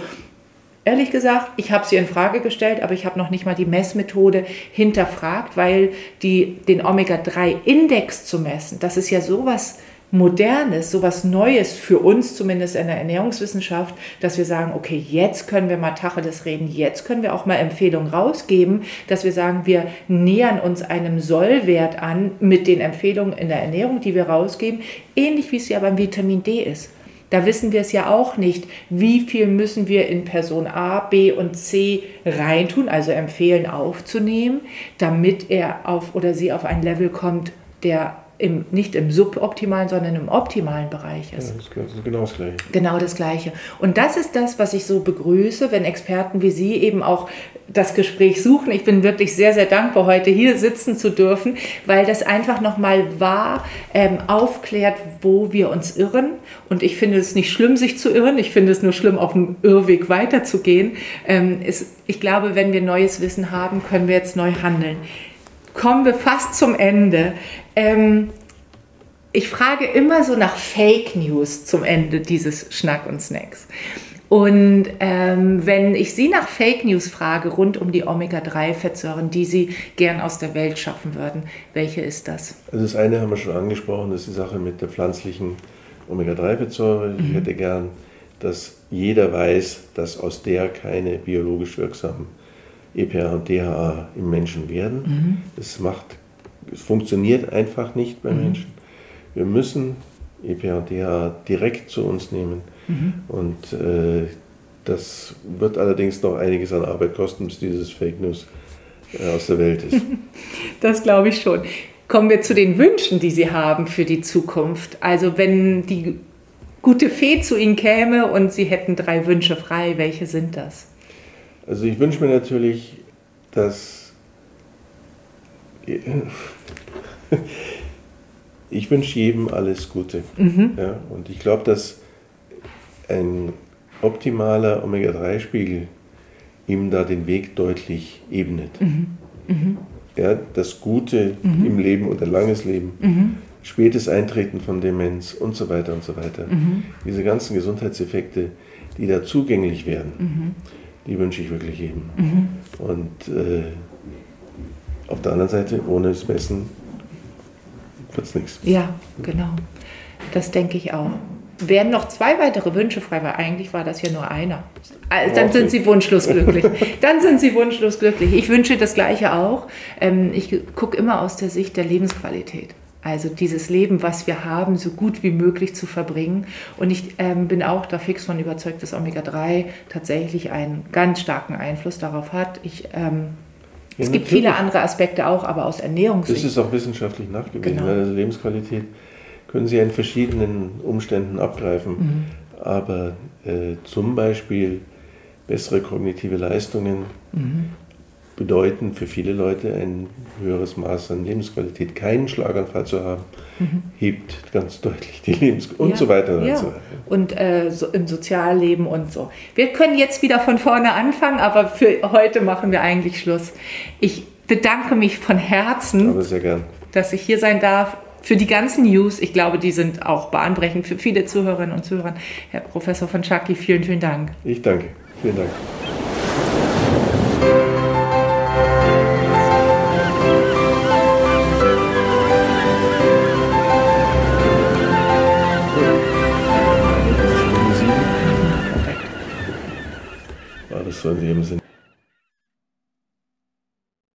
Ehrlich gesagt, ich habe sie in Frage gestellt, aber ich habe noch nicht mal die Messmethode hinterfragt, weil die, den Omega-3-Index zu messen, das ist ja sowas Modernes, sowas Neues für uns zumindest in der Ernährungswissenschaft, dass wir sagen, okay, jetzt können wir mal Tacheles reden, jetzt können wir auch mal Empfehlungen rausgeben, dass wir sagen, wir nähern uns einem Sollwert an mit den Empfehlungen in der Ernährung, die wir rausgeben, ähnlich wie es ja beim Vitamin D ist. Da wissen wir es ja auch nicht, wie viel müssen wir in Person A, B und C reintun, also empfehlen aufzunehmen, damit er auf oder sie auf ein Level kommt, der im, nicht im suboptimalen, sondern im optimalen Bereich ist. Ja, das ist genau das Gleiche. Genau das Gleiche. Und das ist das, was ich so begrüße, wenn Experten wie Sie eben auch das Gespräch suchen. Ich bin wirklich sehr, sehr dankbar, heute hier sitzen zu dürfen, weil das einfach nochmal wahr ähm, aufklärt, wo wir uns irren. Und ich finde es nicht schlimm, sich zu irren. Ich finde es nur schlimm, auf dem Irrweg weiterzugehen. Ähm, ist, ich glaube, wenn wir neues Wissen haben, können wir jetzt neu handeln. Kommen wir fast zum Ende. Ähm, ich frage immer so nach Fake News zum Ende dieses Schnack und Snacks. Und ähm, wenn ich Sie nach Fake News frage rund um die Omega-3-Fettsäuren, die Sie gern aus der Welt schaffen würden, welche ist das? Also das eine haben wir schon angesprochen, das ist die Sache mit der pflanzlichen Omega-3-Fettsäure. Mhm. Ich hätte gern, dass jeder weiß, dass aus der keine biologisch wirksamen EPA und DHA im Menschen werden. Mhm. Das macht, es funktioniert einfach nicht beim mhm. Menschen. Wir müssen EPA und DHA direkt zu uns nehmen Mhm. Und äh, das wird allerdings noch einiges an Arbeit kosten, bis dieses Fake News äh, aus der Welt ist. [LAUGHS] das glaube ich schon. Kommen wir zu den Wünschen, die Sie haben für die Zukunft. Also wenn die gute Fee zu Ihnen käme und Sie hätten drei Wünsche frei, welche sind das? Also ich wünsche mir natürlich, dass [LAUGHS] ich wünsche jedem alles Gute. Mhm. Ja, und ich glaube, dass ein optimaler Omega-3-Spiegel ihm da den Weg deutlich ebnet. Mhm. Mhm. Ja, das Gute mhm. im Leben ein langes Leben, mhm. spätes Eintreten von Demenz und so weiter und so weiter. Mhm. Diese ganzen Gesundheitseffekte, die da zugänglich werden. Die wünsche ich wirklich jedem. Und äh, auf der anderen Seite, ohne das Messen wird es nichts. Ja, genau. Das denke ich auch wären noch zwei weitere Wünsche frei, weil eigentlich war das ja nur einer. Also, dann sind Sie wunschlos glücklich. Dann sind Sie wunschlos glücklich. Ich wünsche das Gleiche auch. Ähm, ich gucke immer aus der Sicht der Lebensqualität. Also dieses Leben, was wir haben, so gut wie möglich zu verbringen. Und ich ähm, bin auch da fix von überzeugt, dass Omega-3 tatsächlich einen ganz starken Einfluss darauf hat. Ich, ähm, ja, es gibt viele andere Aspekte auch, aber aus Ernährungssicht. Das ist auch wissenschaftlich nachgewiesen, genau. also Lebensqualität können Sie in verschiedenen Umständen abgreifen. Mhm. Aber äh, zum Beispiel bessere kognitive Leistungen mhm. Bedeuten für viele Leute ein höheres Maß an Lebensqualität. Keinen Schlaganfall zu haben, mhm. hebt ganz deutlich die Lebensqualität und ja, so weiter. Ja. Und, so weiter. und äh, so im Sozialleben und so. Wir können jetzt wieder von vorne anfangen, aber für heute machen wir eigentlich Schluss. Ich bedanke mich von Herzen, dass ich hier sein darf für die ganzen News. Ich glaube, die sind auch bahnbrechend für viele Zuhörerinnen und Zuhörer. Herr Professor von Schacki, vielen, vielen Dank. Ich danke. Vielen Dank. ist so in dem Sinne.